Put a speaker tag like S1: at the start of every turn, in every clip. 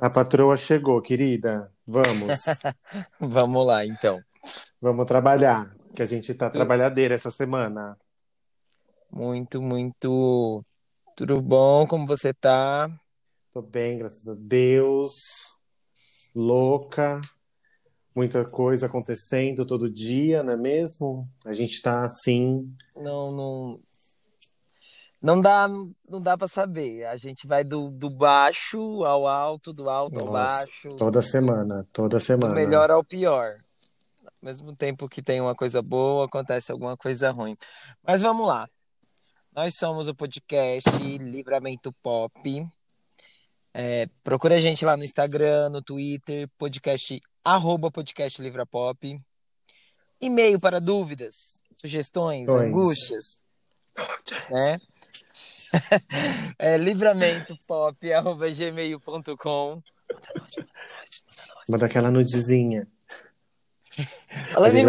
S1: A patroa chegou, querida. Vamos.
S2: Vamos lá, então.
S1: Vamos trabalhar, que a gente tá trabalhadeira essa semana.
S2: Muito, muito. Tudo bom? Como você tá?
S1: Tô bem, graças a Deus. Louca. Muita coisa acontecendo todo dia, não é mesmo? A gente tá assim.
S2: Não, não. Não dá, não dá para saber. A gente vai do, do baixo ao alto, do alto ao
S1: Nossa,
S2: baixo,
S1: toda semana, toda
S2: do
S1: semana.
S2: melhor ao pior. Ao mesmo tempo que tem uma coisa boa, acontece alguma coisa ruim. Mas vamos lá. Nós somos o podcast Livramento Pop. É, procura a gente lá no Instagram, no Twitter, podcast, arroba podcast Livrapop. E-mail para dúvidas, sugestões,
S1: Sugestões.
S2: angústias, né? é livramentopop.gmail.com
S1: Manda aquela nudezinha.
S2: Falando em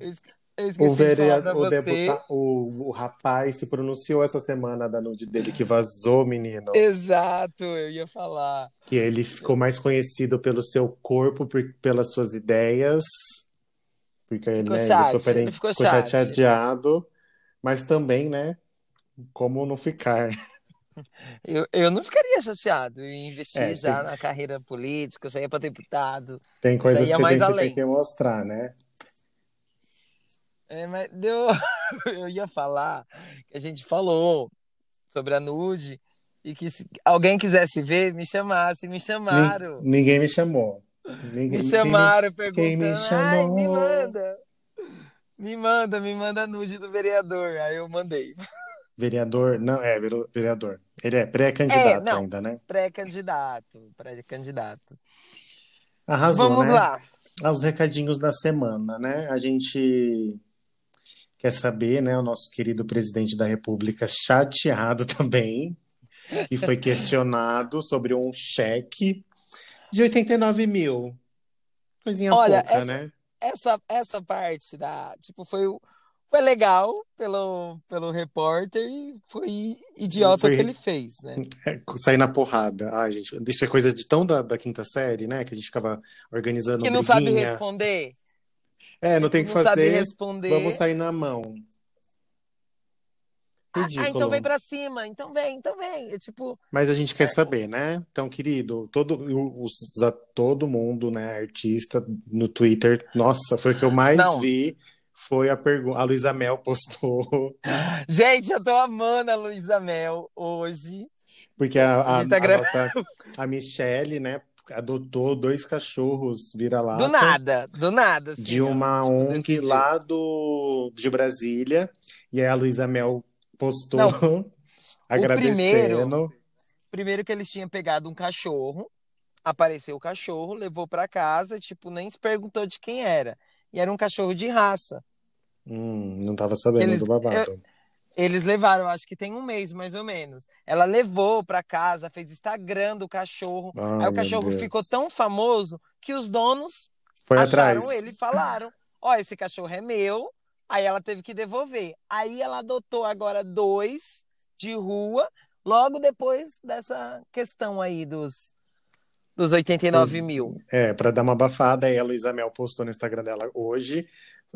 S2: esque- eu
S1: O,
S2: de
S1: vereador, o,
S2: você.
S1: deputa- o, o rapaz se pronunciou essa semana da nude dele que vazou, menino.
S2: Exato, eu ia falar.
S1: Que ele ficou mais conhecido pelo seu corpo, por- pelas suas ideias. Porque
S2: Ficou
S1: né,
S2: chat,
S1: ele, super,
S2: ele ficou
S1: ficou
S2: chat.
S1: chateado. Mas também, né? Como não ficar?
S2: Eu, eu não ficaria chateado. Eu investi
S1: É,
S2: já
S1: tem-
S2: na carreira política, eu saía para deputado.
S1: Tem coisas
S2: ia
S1: que a gente
S2: além.
S1: tem que mostrar, né?
S2: É, mas deu... eu ia falar que a gente falou sobre a nude e que se alguém quisesse ver, me chamasse. Me chamaram.
S1: ninguém me chamou. Ninguém,
S2: Me chamaram
S1: quem me, quem me
S2: perguntando. Ai, me
S1: chamou?
S2: manda. Me manda, me manda a nude do vereador. Aí eu mandei.
S1: Vereador, não, é, vereador. Ele é pré-candidato
S2: não.
S1: ainda, né?
S2: Pré-candidato. Pré-candidato.
S1: Arrasou,
S2: Vamos
S1: né?
S2: lá.
S1: aos recadinhos da semana, né? A gente quer saber, né? O nosso querido presidente da República chateado também, que foi questionado sobre um cheque de 89 mil. Coisinha
S2: Olha,
S1: pouca,
S2: essa-
S1: né?
S2: essa, essa parte da. Tipo, foi, o- foi legal pelo, pelo repórter e foi idiota
S1: Foi-
S2: o que ele fez, né?
S1: É, sair na porrada. Ai, gente, isso é coisa de tão da, da quinta série, né? Que a gente ficava organizando
S2: Que não sabe
S1: briguinha.
S2: responder.
S1: É, não
S2: Tipo,
S1: tem que
S2: não sabe
S1: fazer.
S2: responder.
S1: Vamos sair na mão.
S2: Ah,
S1: Ridículo.
S2: ah, então vem pra cima, então vem, então vem. É tipo,
S1: Mas a gente quer saber, né? Então, querido, todo, os, todo mundo, né, artista no Twitter, nossa, foi o que eu mais
S2: Não.
S1: vi. Foi a pergunta. A Luísa Mel postou,
S2: gente, eu tô amando a Luísa Mel hoje.
S1: porque a,
S2: A
S1: a,
S2: tá
S1: a nossa, a Michelle, né, adotou dois cachorros vira-lata
S2: Do nada, do nada. assim,
S1: de uma
S2: tipo,
S1: ONG lá do, de Brasília. E aí a Luísa Mel postou
S2: Não,
S1: agradecendo.
S2: Primeiro que eles tinham pegado um cachorro, apareceu o cachorro, levou pra casa, tipo, nem se perguntou de quem era. E era um cachorro de raça.
S1: Hum, não tava sabendo
S2: Eles-
S1: do babado.
S2: Eles levaram, acho que tem um mês mais ou menos. Ela levou pra casa, fez Instagram do cachorro.
S1: Ai,
S2: Aí o cachorro
S1: Deus.
S2: ficou tão famoso que os donos
S1: Foi
S2: acharam
S1: atrás.
S2: ele e falaram: Ó, esse cachorro é meu. Aí ela teve que devolver. Aí ela adotou agora dois de rua, logo depois dessa questão aí dos, dos 89 mil.
S1: É, para dar uma abafada, aí a Luísa Mel postou no Instagram dela hoje,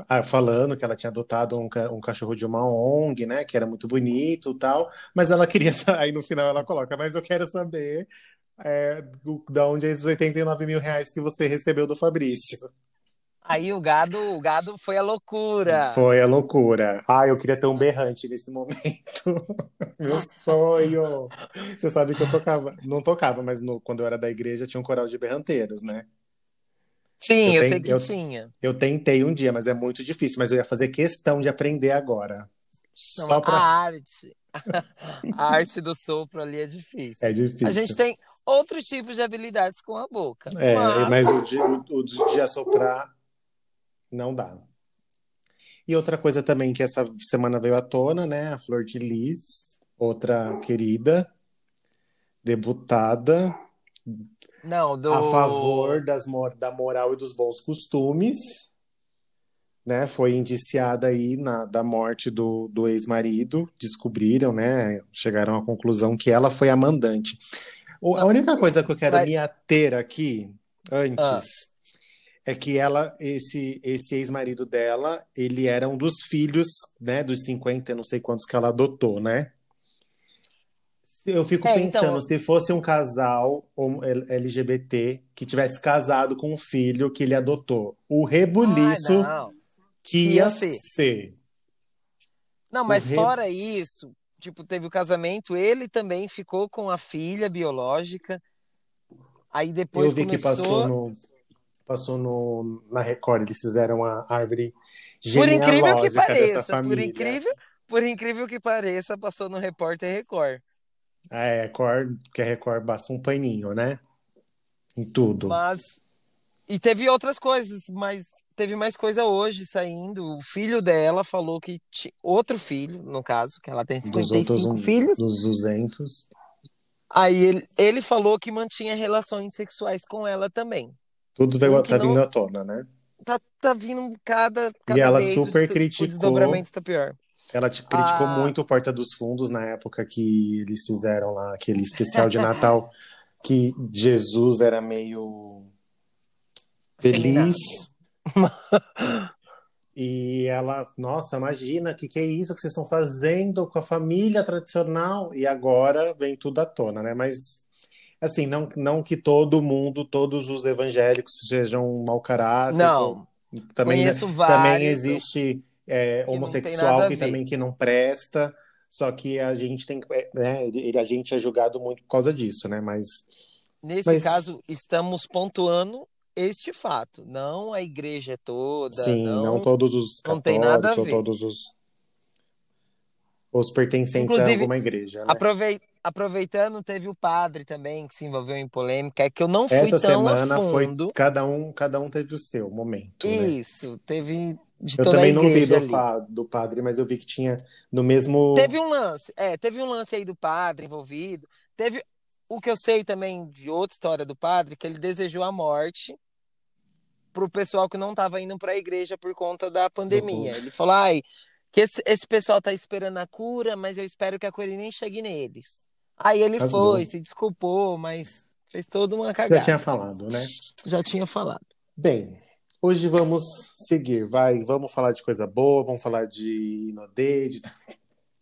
S1: ah, falando que ela tinha adotado um, um cachorro de uma ONG, né, que era muito bonito tal, mas ela queria, aí no final ela coloca, mas eu quero saber é, do- da onde é esses 89 mil reais que você recebeu do Fabrício.
S2: Aí o gado, o gado foi a loucura.
S1: Foi a loucura. Ah, eu queria ter um berrante nesse momento. Meu sonho. Você sabe que eu tocava, não tocava, mas no- quando eu era da igreja tinha um coral de berranteiros, né?
S2: Sim,
S1: Eu
S2: eu, sei que
S1: eu-
S2: tinha.
S1: Eu tentei um dia, mas é muito difícil. Mas eu ia fazer questão de aprender agora.
S2: Não,
S1: Só
S2: A
S1: pra.
S2: arte. A arte do sopro ali é difícil.
S1: É difícil.
S2: A gente tem outros tipos de habilidades com a boca.
S1: É,
S2: mas...
S1: mas o de, o, o de assoprar não dá. E outra coisa também que essa semana veio à tona, né? A Flor de Lis, outra querida, debutada,
S2: Não, do...
S1: a favor das, da moral e dos bons costumes, né? Foi indiciada aí na, da morte do, do ex-marido, descobriram, né? Chegaram à conclusão que ela foi a mandante. A única coisa que eu quero Mas... me ater aqui, antes, ah. É que ela, esse, esse ex-marido dela, ele era um dos filhos, né, dos 50, não sei quantos que ela adotou, né? Eu fico é, pensando, então... se fosse um casal LGBT que tivesse casado com um filho que ele adotou, o rebuliço ah, que ia, ia ser. ser.
S2: Não, mas re... fora isso, tipo, teve o casamento, ele também ficou com a filha biológica. Aí depois
S1: Eu vi
S2: começou...
S1: que passou no passou no na Record, eles fizeram a árvore genealógica Por incrível que pareça,
S2: por incrível, por incrível que pareça, passou no Repórter Record.
S1: É, Record, que a Record basta um paninho, né? Em tudo.
S2: Mas. E teve outras coisas, mas teve mais coisa hoje saindo. O filho dela falou que. T... Outro filho, no caso, que ela tem 55 dos outros, filhos.
S1: Dos 200.
S2: Aí ele, ele falou que mantinha relações sexuais com ela também.
S1: Tudo veio, tá não... vindo à tona, né?
S2: Tá, tá vindo cada, cada
S1: e ela super o, criticou. O
S2: desdobramento tá pior.
S1: Ela te criticou ah. muito o Porta dos Fundos na época que eles fizeram lá aquele especial de Natal que Jesus era meio feliz. e ela, nossa, imagina, o que, que é isso que vocês estão fazendo com a família tradicional? E agora vem tudo à tona, né? Mas, assim, não, não que todo mundo, todos os evangélicos sejam mau caráter.
S2: Não,
S1: também,
S2: conheço vários.
S1: Também existe é, que homossexual que também que não presta, só que a gente tem é, né, a gente é julgado muito por causa disso, né? Mas
S2: nesse mas... caso estamos pontuando este fato, não a igreja toda,
S1: sim,
S2: não,
S1: não todos os
S2: não tem nada a ver.
S1: todos os os pertencentes Inclusive, a alguma igreja. Né?
S2: Aproveit, aproveitando, teve o padre também que se envolveu em polêmica, é que eu não fui
S1: Essa
S2: tão
S1: semana
S2: a fundo.
S1: Foi, cada um, cada um teve o seu momento.
S2: Né? Isso, né? teve de
S1: eu
S2: toda
S1: também
S2: não
S1: vi
S2: do,
S1: do, padre, mas eu vi que tinha no mesmo.
S2: Teve um lance, é, teve um lance aí do padre envolvido. Teve o que eu sei também de outra história do padre, que ele desejou a morte pro pessoal que não estava indo para a igreja por conta da pandemia. Uhum. Ele falou: ai, que esse, esse pessoal tá esperando a cura, mas eu espero que a cura nem chegue neles. Aí ele Azul. foi, se desculpou, mas fez toda uma cagada.
S1: Já tinha falado, né?
S2: Já tinha falado.
S1: Bem, Hoje vamos seguir, vai, vamos falar de coisa boa, vamos falar de Inodê, de...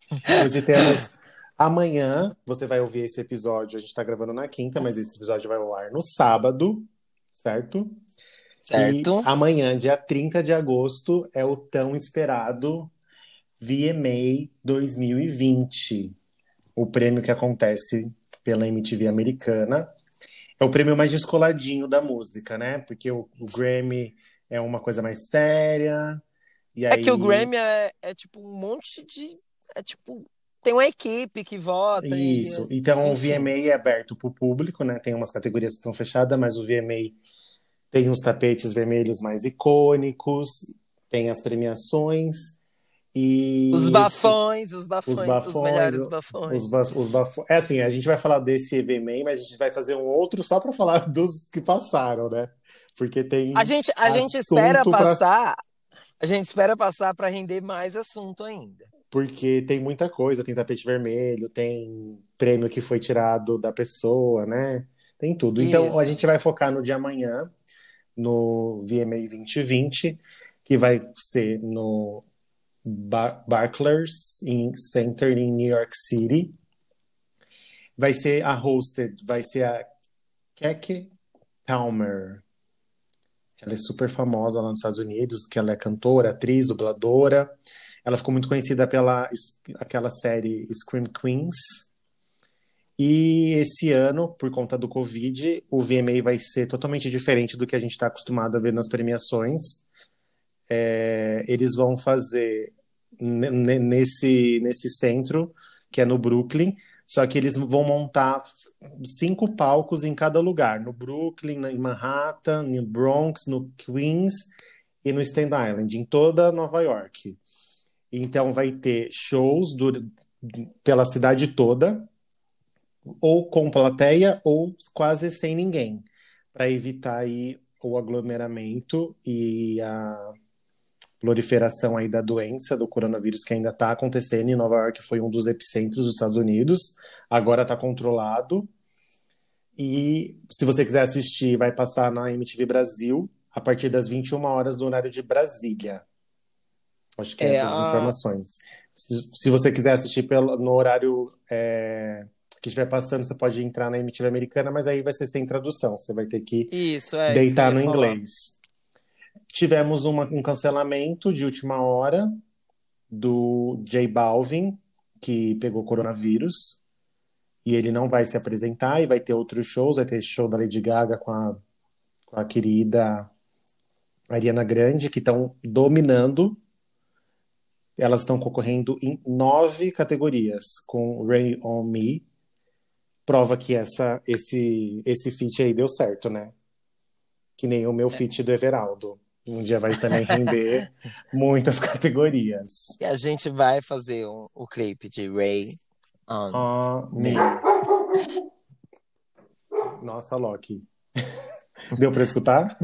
S1: Hoje temos amanhã, você vai ouvir esse episódio, a gente está gravando na quinta, mas esse episódio vai ao ar no sábado, certo?
S2: Certo.
S1: E amanhã, dia 30 de agosto, é o tão esperado VMA 2020, o prêmio que acontece pela MTV americana. É o prêmio mais descoladinho da música, né? Porque o, o Grammy é uma coisa mais séria. E aí...
S2: É que o Grammy é, é tipo um monte de. É tipo. Tem uma equipe que vota.
S1: Isso.
S2: E...
S1: Então Enfim. o VMA é aberto para o público, né? Tem umas categorias que estão fechadas, mas o VMA tem os tapetes vermelhos mais icônicos, tem as premiações. E
S2: os bafões, os bafões, os, bafões, os melhores bafões.
S1: Os, ba os bafões. É assim, a gente vai falar desse VMA, mas a gente vai fazer um outro só para falar dos que passaram, né? Porque tem.
S2: A gente, a gente espera pra... passar. A gente espera passar para render mais assunto ainda.
S1: Porque tem muita coisa, tem tapete vermelho, tem prêmio que foi tirado da pessoa, né? Tem tudo. Então Isso. a gente vai focar no de amanhã, no VMA 2020, que vai ser no Bar Barclays in Center em New York City. Vai ser a hosted, vai ser a Keke Palmer. Ela é super famosa lá nos Estados Unidos, que ela é cantora, atriz, dubladora. Ela ficou muito conhecida pela aquela série Scream Queens. E esse ano, por conta do Covid, o VMA vai ser totalmente diferente do que a gente está acostumado a ver nas premiações. É, eles vão fazer nesse, nesse centro, que é no Brooklyn, só que eles vão montar cinco palcos em cada lugar, no Brooklyn, em Manhattan, no Bronx, no Queens e no Staten Island, em toda Nova York. Então vai ter shows do, pela cidade toda, ou com plateia, ou quase sem ninguém, para evitar aí o aglomeramento e a proliferação aí da doença do coronavírus que ainda está acontecendo em Nova York foi um dos epicentros dos Estados Unidos agora está controlado E se você quiser assistir, vai passar na MTV Brasil a partir das 21 horas do horário de Brasília. Acho que é,
S2: É,
S1: essas
S2: a-
S1: informações. Se, você quiser assistir pelo, no horário é, que estiver passando, você pode entrar na MTV americana, mas aí vai ser sem tradução. Você vai ter que
S2: Isso, é.
S1: deitar no
S2: falar.
S1: inglês. Tivemos uma- um cancelamento de última hora do J Balvin, que pegou coronavírus, e ele não vai se apresentar, e vai ter outros shows, vai ter show da Lady Gaga com a, com a querida Ariana Grande, que estão dominando. Elas estão concorrendo em nove categorias, com Rain On Me. Prova que essa, esse, esse feat aí deu certo, né? Que nem o meu feat do Everaldo. Um dia vai também render muitas categorias.
S2: E a gente vai fazer um- o clipe de Ray on Me.
S1: Nossa, Loki. Deu pra escutar?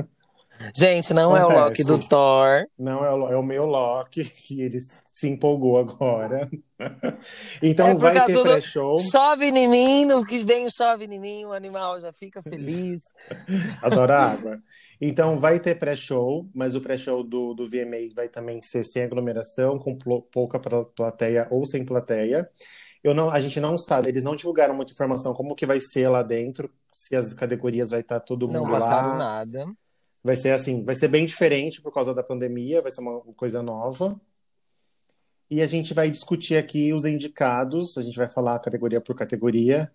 S2: Gente, não é o Loki
S1: Acontece.
S2: do Thor.
S1: Não, é o, é o meu Loki, que ele se empolgou agora. Então
S2: É
S1: vai ter pré-show.
S2: Chove em mim, no que vem chove em mim, o animal já fica feliz.
S1: Adora água. Então vai ter pré-show, mas o pré-show do, do VMA vai também ser sem aglomeração, com pouca pla- plateia ou sem plateia. Eu não, a gente não sabe, eles não divulgaram muita informação como que vai ser lá dentro, se as categorias vai estar todo
S2: Não
S1: mundo
S2: passaram
S1: lá.
S2: nada.
S1: Vai ser assim, vai ser bem diferente por causa da pandemia, vai ser uma coisa nova. E a gente vai discutir aqui os indicados, a gente vai falar categoria por categoria.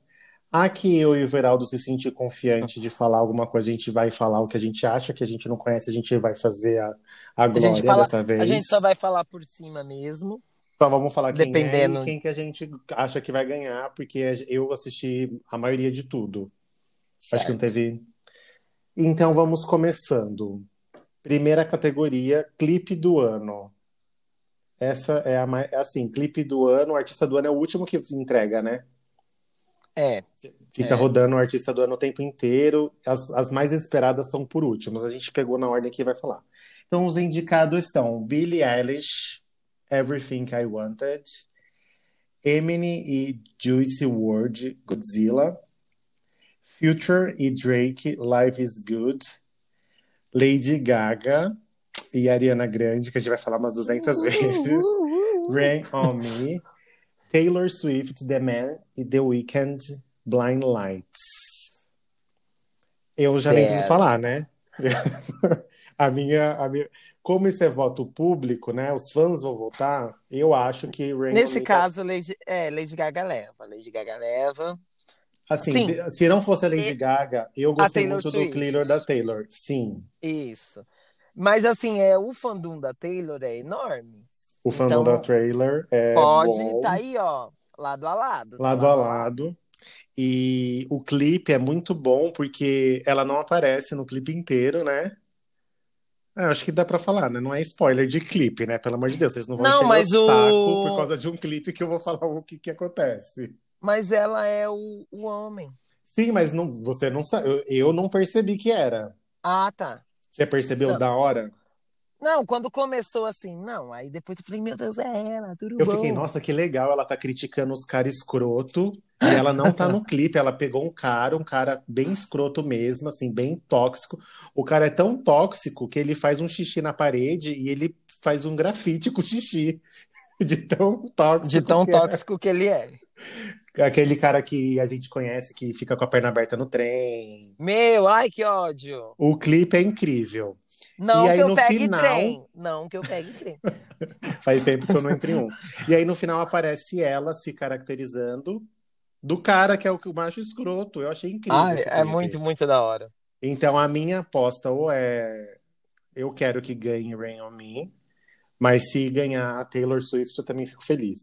S1: Aqui eu e o Veraldo se sentir confiante de falar alguma coisa, a gente vai falar o que a gente acha, que a gente não conhece, a gente vai fazer a, a
S2: A
S1: glória
S2: gente, fala,
S1: dessa vez.
S2: a gente só vai falar por cima mesmo.
S1: Só vamos falar quem
S2: Dependendo.
S1: é e quem que a gente acha que vai ganhar, porque eu assisti a maioria de tudo. Acho que não teve. Então vamos começando. Primeira categoria, clipe do ano. Essa é a mais. Assim, clipe do ano, o artista do ano é o último que entrega, né?
S2: É,
S1: Fica
S2: É.
S1: rodando o artista do ano o tempo inteiro. As, as mais esperadas são por últimos. A gente pegou na ordem que vai falar. Então, os indicados são Billie Eilish, Everything I Wanted, Eminem e Juicy WRLD, Godzilla, Future e Drake, Life is Good, Lady Gaga e Ariana Grande, que a gente vai falar umas 200 vezes, Rain on Me, Taylor Swift, The Man e The Weeknd, Blind Lights. Eu já nem preciso falar, né? A minha, a minha, como isso é voto público, né? Os fãs vão votar. Eu acho que Rain on
S2: nesse
S1: Me tá-
S2: caso, Lady, é, Lady Gaga leva. Lady Gaga leva.
S1: assim,
S2: sim.
S1: se não fosse a Lady
S2: E-
S1: Gaga, eu gostei muito
S2: Swift.
S1: do Cleaner da Taylor. Sim,
S2: Isso. Mas assim, é, o fandom da Taylor é enorme.
S1: o fandom
S2: Então,
S1: da trailer é
S2: Pode,
S1: bom.
S2: tá aí, ó, lado a lado. tá
S1: lado a lado. E o clipe é muito bom porque ela não aparece no clipe inteiro, né? É, acho que dá pra falar, né? Não é spoiler de clipe, né? Pelo amor de Deus, vocês não vão
S2: Não,
S1: encher
S2: mas o-
S1: saco por causa de um clipe que eu vou falar o que que acontece.
S2: Mas ela é o, o homem.
S1: Sim, mas não, você não sabe. Eu, eu não percebi que era.
S2: Ah, tá.
S1: Você percebeu
S2: Não.
S1: da hora?
S2: Não, quando começou assim, não. Aí depois eu falei, meu Deus, é ela, tudo
S1: Eu
S2: bom.
S1: fiquei, nossa, que legal, ela tá criticando os caras escroto. E ela não tá no clipe, ela pegou um cara, um cara bem escroto mesmo, assim, bem tóxico. O cara é tão tóxico que ele faz um xixi na parede e ele faz um grafite com xixi. De tão tóxico.
S2: De tão
S1: que é.
S2: tóxico que ele é.
S1: Aquele cara que a gente conhece que fica com a perna aberta no trem.
S2: Meu, ai, que ódio.
S1: O clipe é incrível.
S2: Não
S1: E aí,
S2: que eu
S1: no
S2: pegue
S1: final-
S2: trem. Não que eu pegue trem.
S1: Faz tempo que eu não entro em um. E aí no final aparece ela se caracterizando do cara que é o, o macho escroto. Eu achei incrível
S2: Ai, é muito, muito da hora.
S1: Então a minha aposta ou é eu quero que ganhe Rain on Me, mas se ganhar a Taylor Swift eu também fico feliz.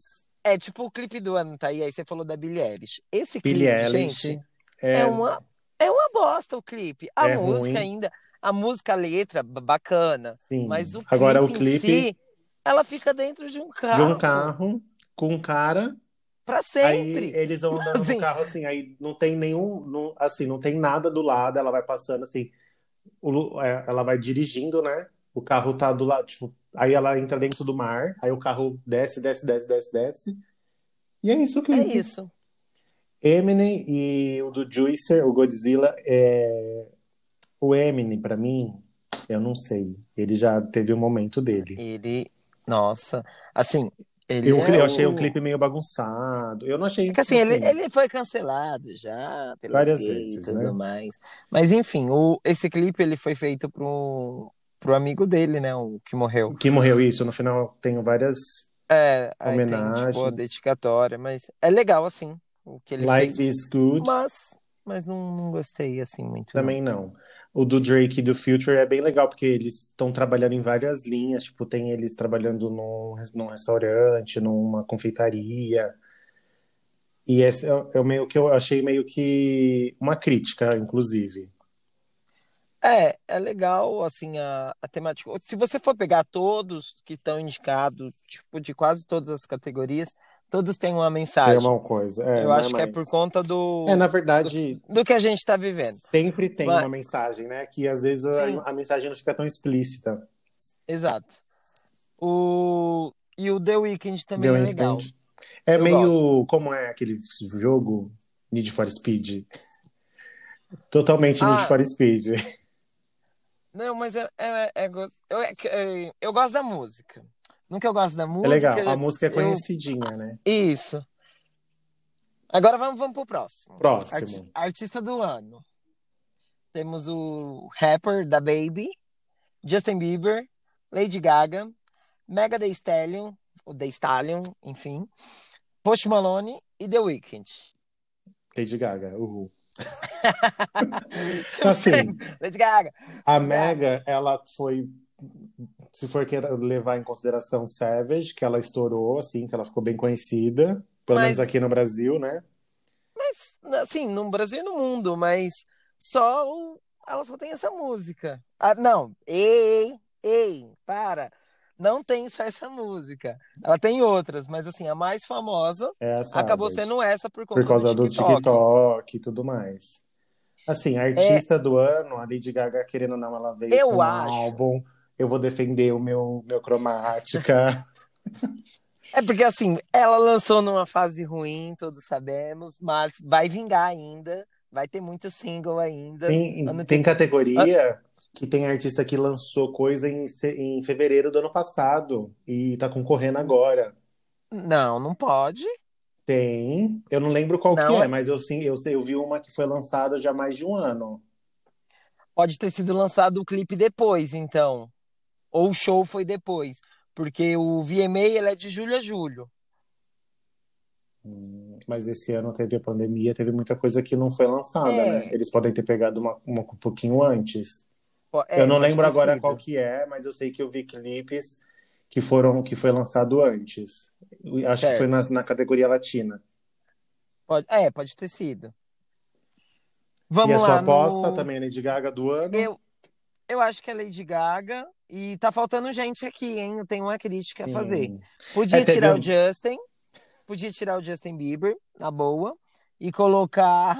S2: É tipo o clipe do ano, tá aí. Aí você falou da Billie Eilish. Esse clipe,
S1: Billie Eilish
S2: gente,
S1: é,
S2: é uma, é uma bosta o clipe. A
S1: É
S2: música
S1: ruim.
S2: ainda, a música, a letra, bacana.
S1: sim.
S2: Mas o clipe,
S1: Agora o
S2: em
S1: clipe
S2: si, ela fica dentro de um
S1: de
S2: carro.
S1: um carro com um cara
S2: Pra
S1: Aí
S2: sempre.
S1: eles vão andando
S2: Assim.
S1: no carro assim, aí não tem nenhum, não- assim, não tem nada do lado, ela vai passando assim, o- é, ela vai dirigindo, né? O carro tá do lado, tipo, aí ela entra dentro do mar, aí o carro desce, desce, desce, desce, desce. E é isso o
S2: É isso.
S1: Eminem e o do Juicer, o Godzilla, é... o Eminem, pra mim, eu não sei. Ele já teve o um momento dele.
S2: Ele, nossa, assim, ele
S1: eu,
S2: é
S1: eu achei
S2: o...
S1: um clipe meio bagunçado. Eu não achei.
S2: É que assim, Ele, ele foi cancelado já pelas
S1: Várias
S2: gays
S1: vezes,
S2: e tudo
S1: né?
S2: mais. Mas enfim, o, esse clipe ele foi feito pro, pro amigo dele, né? O que morreu.
S1: Que morreu isso. No final tenho várias
S2: É, aí tem tipo a
S1: homenagens.
S2: dedicatória, mas é legal assim o que ele
S1: Life
S2: fez.
S1: is good.
S2: Mas, mas não, não gostei assim muito. não.
S1: Também não. O do Drake e do Future é bem legal, porque eles estão trabalhando em várias linhas. Tipo, tem eles trabalhando num, num restaurante, numa confeitaria. E esse é, é meio que eu achei meio que uma crítica, inclusive.
S2: É, é legal, assim, a, a temática. Se você for pegar todos que estão indicados, tipo, de quase todas as categorias, todos têm uma
S1: É
S2: mensagem.
S1: uma coisa. É,
S2: Eu acho
S1: é
S2: que é
S1: mais.
S2: por conta do,
S1: É, na verdade,
S2: do que a gente está vivendo.
S1: sempre tem
S2: Mas-
S1: uma mensagem, né? Que às vezes a, a mensagem não fica tão explícita.
S2: Exato. O... E o The Weeknd também
S1: The
S2: é legal.
S1: É
S2: Eu
S1: meio. Como é aquele jogo Need for Speed? Totalmente Need
S2: Ah.
S1: for Speed.
S2: Não, mas é, é, é eu, é é- eu gosto da música. Nunca eu gosto da
S1: É
S2: música.
S1: legal. A música é
S2: eu-
S1: conhecidinha, né?
S2: Isso. Agora vamos, vamos pro próximo.
S1: Próximo.
S2: Arti- artista do ano. Temos o rapper da Baby, Justin Bieber, Lady Gaga, Mega Thee Stallion, ou The Stallion, enfim, Post Malone e The Weeknd.
S1: Lady Gaga, uhul. Assim.
S2: Lady Gaga.
S1: A Mega, ela foi. Se for levar em consideração Savage, que ela estourou, assim, que ela ficou bem conhecida. Pelo
S2: Mas-
S1: menos aqui no Brasil, né?
S2: Mas, assim, no Brasil e no mundo, mas só ela só tem essa música. Ah, não, ei, ei, para. Não tem só essa música. Ela tem outras, mas assim, a mais famosa
S1: É a
S2: acabou sendo essa por conta
S1: Por causa do
S2: TikTok.
S1: TikTok e tudo mais. Assim, artista do ano, a Lady Gaga, querendo não, ela veio
S2: Eu
S1: com um
S2: acho.
S1: álbum. Eu vou defender o meu, meu cromática.
S2: É porque assim, ela lançou numa fase ruim, todos sabemos, mas vai vingar ainda. Vai ter muito single ainda.
S1: Tem, tem categoria que tem artista que lançou coisa em, em fevereiro do ano passado e tá concorrendo agora.
S2: Não, não pode.
S1: Tem. Eu não lembro qual
S2: Não,
S1: que é,
S2: é-
S1: mas eu sim, eu sei, eu vi uma que foi lançada já há mais de um ano.
S2: Pode ter sido lançado o clipe depois, então. Ou o show foi depois. Porque o VMA ele é de julho a julho.
S1: Hum, Mas esse ano teve a pandemia, teve muita coisa que não foi lançada,
S2: É.
S1: né? Eles podem ter pegado uma, uma um pouquinho antes.
S2: É,
S1: eu não lembro agora
S2: sido.
S1: qual que é, mas eu sei que eu vi clipes que foram que foi lançado antes. Acho que foi na, na categoria latina.
S2: Pode, é, pode ter sido.
S1: E
S2: Vamos
S1: a sua
S2: lá.
S1: aposta
S2: no...
S1: também, é Lady Gaga do ano?
S2: Eu, eu acho que é Lady Gaga. E tá faltando gente aqui, hein? Eu tenho uma crítica a
S1: Sim.
S2: fazer. Podia
S1: É, teve
S2: tirar
S1: um-
S2: o Justin. Podia tirar o Justin Bieber, na boa. E colocar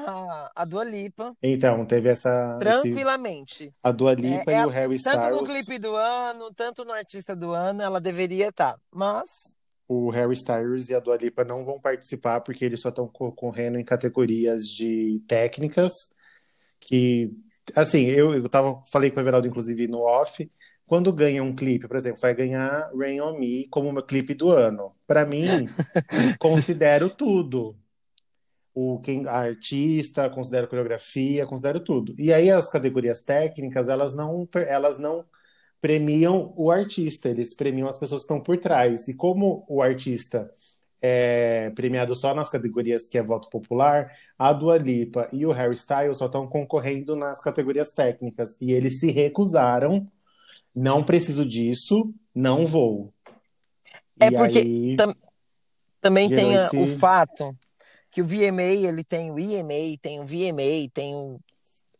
S2: a, Dua Lipa
S1: Então, teve essa esse-
S2: tranquilamente.
S1: a Dua Lipa
S2: É, é
S1: e o Harry
S2: Tanto no
S1: Styles.
S2: clipe do ano, tanto no artista do ano, ela deveria estar. Mas
S1: O Harry Styles e a Dua Lipa não vão participar porque eles só estão concorrendo em categorias de técnicas que, assim, eu, eu tava, falei com o Everaldo, inclusive, no off, quando ganha um clipe, por exemplo, vai ganhar Rain On Me como meu clipe do ano. Para mim, considero tudo. O, quem, a artista, considero coreografia, considero tudo. E aí as categorias técnicas, elas não, elas não premiam o artista, eles premiam as pessoas que estão por trás. E como o artista é premiado só nas categorias que é voto popular, a Dua Lipa e o Harry Styles só estão concorrendo nas categorias técnicas. E eles se recusaram. Não preciso disso, não vou.
S2: É
S1: E
S2: porque
S1: aí,
S2: tam- também tem
S1: esse-
S2: o fato que o VMA, ele tem o EMA, tem o VMA, tem o,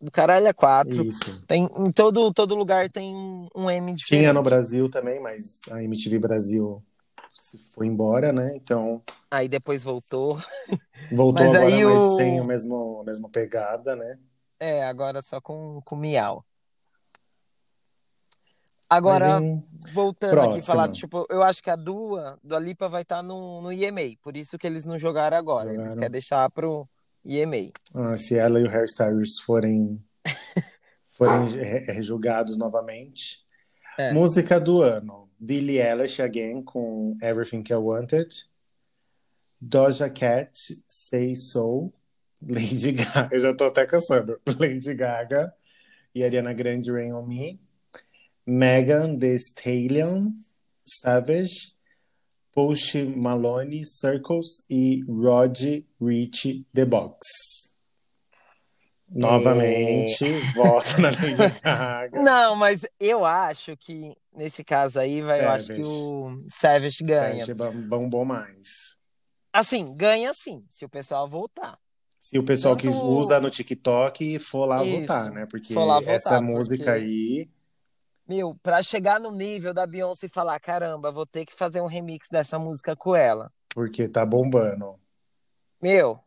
S2: o caralho é quatro.
S1: Isso.
S2: Tem, em todo, todo lugar tem um M diferente.
S1: Tinha no Brasil também, mas a MTV Brasil se foi embora, né? Então
S2: Aí depois voltou.
S1: voltou
S2: Mas
S1: agora,
S2: aí
S1: mas
S2: o-
S1: sem o mesmo, a mesma pegada, né?
S2: É, agora só com, com Miau. Agora,
S1: em-
S2: voltando
S1: próximo.
S2: aqui, falar, tipo, eu acho que a Dua, do Lipa vai estar no, no EMA, por isso que eles não jogaram agora. Eles
S1: Jogaram.
S2: querem deixar pro, e amei.
S1: Ah, se ela e o Harry Styles forem, forem re- julgados novamente.
S2: É.
S1: Música do ano: Billie Eilish Again com Everything I Wanted. Doja Cat, Say So. Lady Gaga, eu já tô até cansando. Lady Gaga e Ariana Grande Rain on Me. Megan Thee Stallion, Savage. Post Malone, Circles e Rod Rich The Box. Novamente, voto na Lady Gaga.
S2: Não, mas eu acho que nesse caso aí, vai, eu acho que
S1: Savage.
S2: o Savage ganha.
S1: Bam- bombou mais.
S2: Assim, ganha sim, se o pessoal voltar.
S1: Se o pessoal que
S2: Tanto-
S1: usa no TikTok for lá
S2: Isso,
S1: votar, né? Porque
S2: votar,
S1: essa música
S2: porque-
S1: aí.
S2: Meu, pra chegar no nível da Beyoncé e falar, caramba, vou ter que fazer um remix dessa música com ela.
S1: Porque tá bombando.
S2: Meu,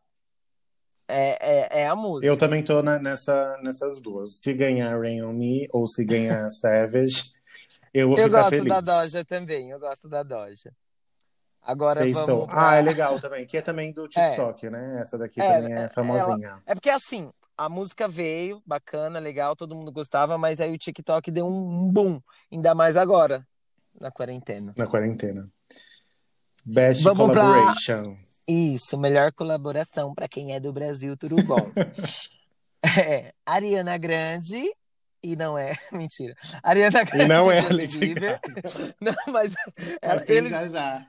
S2: é, é, é a música.
S1: Eu também tô na- nessa, nessas duas. Se ganhar Rain on Me ou se ganhar Savage, eu vou
S2: Eu
S1: ficar
S2: gosto
S1: feliz.
S2: da Doja também, eu gosto da Doja. Agora
S1: Say
S2: vamos pra-
S1: Ah, é legal também. Que é também do TikTok, né? Essa daqui
S2: É,
S1: também é
S2: é-
S1: famosinha.
S2: É porque assim, a música veio, bacana, legal, todo mundo gostava, mas aí o TikTok deu um boom, ainda mais agora, na quarentena.
S1: Na quarentena. Best
S2: Vamos pra-
S1: Collaboration.
S2: Isso, melhor colaboração pra quem é do Brasil, tudo bom. é, Ariana Grande e não é, mentira. Ariana Grande
S1: E não é Lady
S2: Bieber. Não, mas
S1: Mas tem
S2: eles
S1: já já.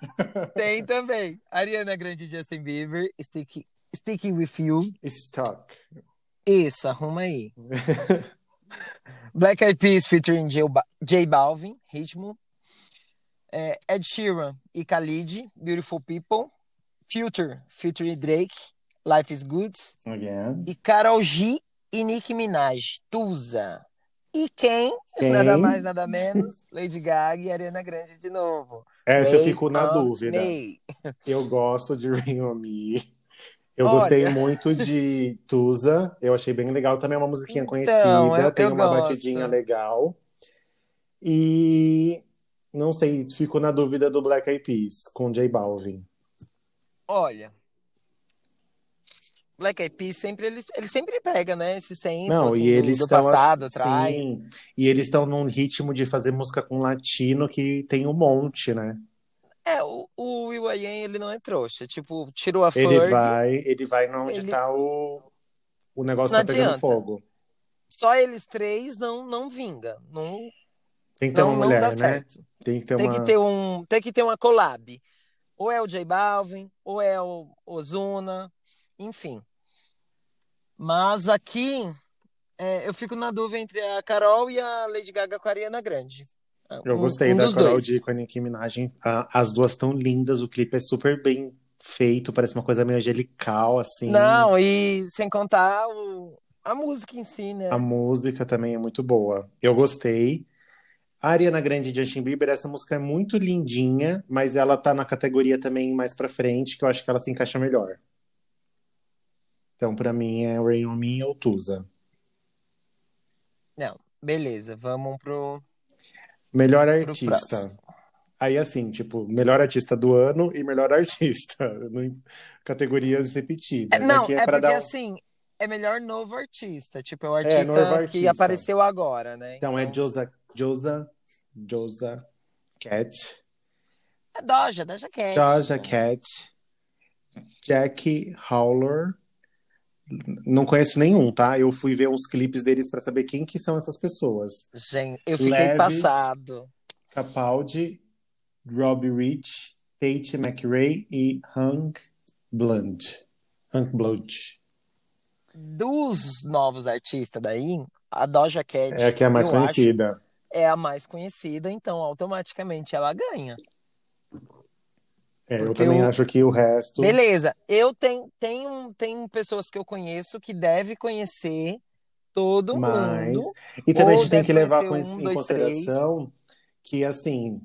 S2: têm também. Ariana Grande e Justin Bieber, Sticky, Sticky With You.
S1: Stock.
S2: Isso, arruma aí. Black Eyed Peas featuring J, Ba- J Balvin, Ritmo. É, Ed Sheeran e Khalid, Beautiful People. Future featuring Drake, Life is Good.
S1: Again.
S2: E Karol G e Nicki Minaj, Tusa. E quem?
S1: Quem?
S2: Nada mais, nada menos. Lady Gaga e Ariana Grande de novo.
S1: Essa eu
S2: May
S1: fico na dúvida.
S2: May.
S1: Eu gosto de Rain on Me. Eu
S2: Olha.
S1: gostei muito de Tusa. Eu achei bem legal. Também é uma musiquinha
S2: Então,
S1: conhecida. tem uma
S2: gosto.
S1: batidinha legal. E não sei, fico na dúvida do Black Eyed Peas com J Balvin.
S2: Olha. Black Eyed Peas sempre ele, ele sempre pega, né? Esse sempre
S1: Não,
S2: assim,
S1: e eles
S2: do, do
S1: estão
S2: passado
S1: assim,
S2: atrás.
S1: e eles estão num ritmo de fazer música com latino que tem um monte, né?
S2: É, o, o Will.i.am, ele não é trouxa. Tipo, tirou a
S1: Ele
S2: Ferg,
S1: vai, ele vai onde
S2: Ele-
S1: tá o o negócio
S2: Não
S1: tá pegando
S2: adianta.
S1: fogo.
S2: só eles três não não vinga. Não,
S1: Tem que ter
S2: não,
S1: uma mulher, né?
S2: certo.
S1: Tem que ter
S2: Tem
S1: uma
S2: que ter um, tem que ter uma collab. Ou é o J Balvin, ou é o Ozuna, enfim. Mas aqui é, eu fico na dúvida entre a Carol e a Lady Gaga com a Ariana Grande.
S1: Eu
S2: Um-
S1: gostei
S2: um
S1: da
S2: dois.
S1: G com a Nicki Minaj. As duas tão lindas, o clipe é super bem feito, parece uma coisa meio angelical, assim.
S2: Não, e sem contar o- a música em si, né?
S1: A música também é muito boa. Eu gostei. A Ariana Grande e Justin Bieber, essa música é muito lindinha, mas ela tá na categoria também mais pra frente, que eu acho que ela se encaixa melhor. Então, pra mim, é Rain On Me ou Tusa.
S2: Não, beleza, vamos pro.
S1: Melhor artista. Aí, assim, tipo, melhor artista do ano e melhor artista. Categorias repetidas.
S2: É, não,
S1: Aqui
S2: é,
S1: é
S2: porque
S1: dar
S2: assim, é melhor novo artista. Tipo, é o
S1: É,
S2: artista, que
S1: artista.
S2: apareceu agora, né?
S1: Então é Josa, Josa, Josa Cat,
S2: É Doja, Doja Cat.
S1: Doja Cat, Jackie Howler. Não conheço nenhum, tá? Eu fui ver uns clipes deles pra saber quem que são essas pessoas.
S2: Gente, eu fiquei
S1: Leves.
S2: passado.
S1: Capaldi, Robbie Rich, Tate McRae e Hank Blunt. Hank Blunt.
S2: Dos novos artistas daí, a Doja Cat
S1: É a que é a mais conhecida.
S2: é a mais conhecida, então automaticamente ela ganha.
S1: É, eu também
S2: o-
S1: acho que o resto.
S2: Beleza, eu tenho, tenho, tenho pessoas que eu conheço que devem conhecer todo
S1: Mas-
S2: mundo.
S1: E também a gente tem que
S2: deve
S1: levar
S2: um,
S1: em
S2: dois,
S1: consideração que, assim,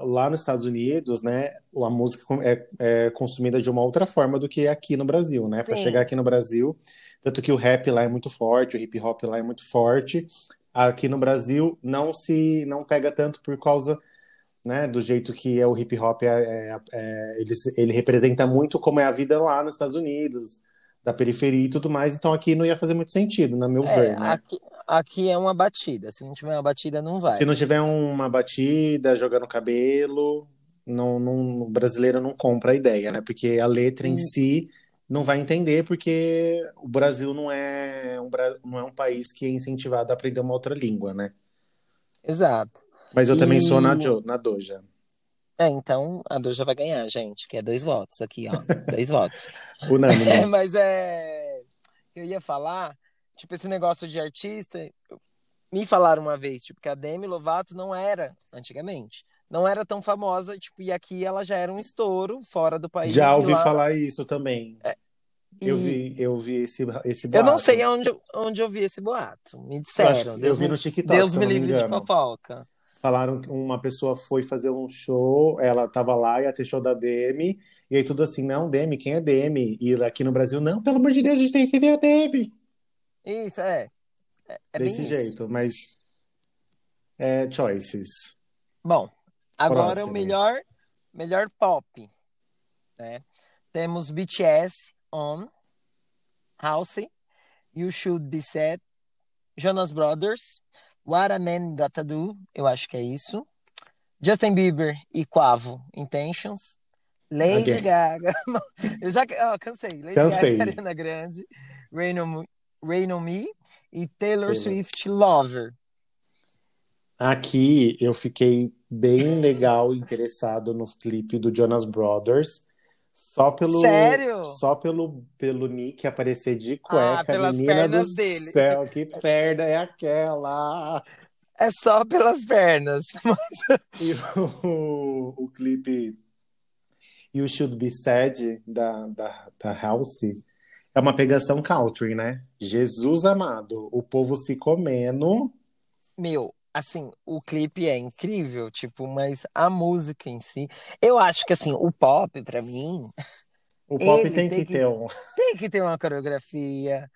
S1: lá nos Estados Unidos, né, a música é, é consumida de uma outra forma do que aqui no Brasil, né? Para chegar aqui no Brasil, tanto que o rap lá é muito forte, o hip hop lá é muito forte. Aqui no Brasil não se não pega tanto por causa, né, do jeito que é o hip hop, é, é- é- ele, ele representa muito como é a vida lá nos Estados Unidos, da periferia e tudo mais, então aqui não ia fazer muito sentido, na meu
S2: É,
S1: ver, né?
S2: aqui, aqui é uma batida. Se não tiver uma batida, não vai.
S1: Se não tiver uma batida, jogando cabelo, não, não, o brasileiro não compra a ideia, né? Porque a letra em
S2: E,
S1: si não vai entender, porque o Brasil não é um, não é um país que é incentivado a aprender uma outra língua, né?
S2: exato.
S1: Mas eu também sou na,
S2: E
S1: Jo- na Doja.
S2: é, então a Doja vai ganhar, gente, que é dois votos aqui, ó. Dois votos. É,
S1: Unânime.
S2: mas é. Eu ia falar, tipo, esse negócio de artista. Me falaram uma vez, tipo, que a Demi Lovato não era, antigamente, não era tão famosa, tipo, e aqui ela já era um estouro fora do país
S1: Já
S2: e
S1: ouvi
S2: lá.
S1: falar isso também. Eu
S2: E
S1: vi, eu vi esse, esse
S2: eu não
S1: boato.
S2: sei onde, eu- onde eu vi esse boato. Me
S1: Eu
S2: disseram.
S1: eu
S2: Deus me,
S1: no TikTok,
S2: Deus
S1: eu
S2: me livre de fofoca.
S1: Falaram que uma pessoa foi fazer um show, ela tava lá, ia ter show da Demi, e aí tudo assim, não, Demi, quem é Demi? E aqui no Brasil, não, pelo amor de Deus, a gente tem que ver a Demi.
S2: Isso, é. É, é
S1: Desse
S2: isso.
S1: jeito, mas é choices.
S2: Bom, agora o
S1: Próximo.
S2: melhor, melhor pop, né? Temos BTS, On, House, You Should Be Sad, Jonas Brothers, What a Man Gotta Do, eu acho que é isso. Justin Bieber e Quavo, Intentions. Lady
S1: Again.
S2: Gaga, eu já ó, cansei. Lady
S1: Cansei.
S2: Gaga, Ariana Grande, Rain on, Rain on Me e Taylor
S1: Taylor.
S2: Swift, Lover.
S1: Aqui eu fiquei bem legal, interessado no clipe do Jonas Brothers. Só pelo,
S2: Sério?
S1: só pelo, pelo Nick aparecer de
S2: Ah,
S1: cueca,
S2: pelas
S1: menina
S2: pernas
S1: do
S2: dele.
S1: céu, que perna é aquela?
S2: É só pelas pernas.
S1: E o, o clipe You Should Be Sad da, da, da House é uma pegação country, né? Jesus amado, o povo se comendo.
S2: Meu, assim, o clipe é incrível, tipo, mas a música em si, eu acho que assim, o pop pra mim
S1: O pop tem,
S2: tem
S1: que
S2: que-
S1: ter um.
S2: tem que ter uma coreografia,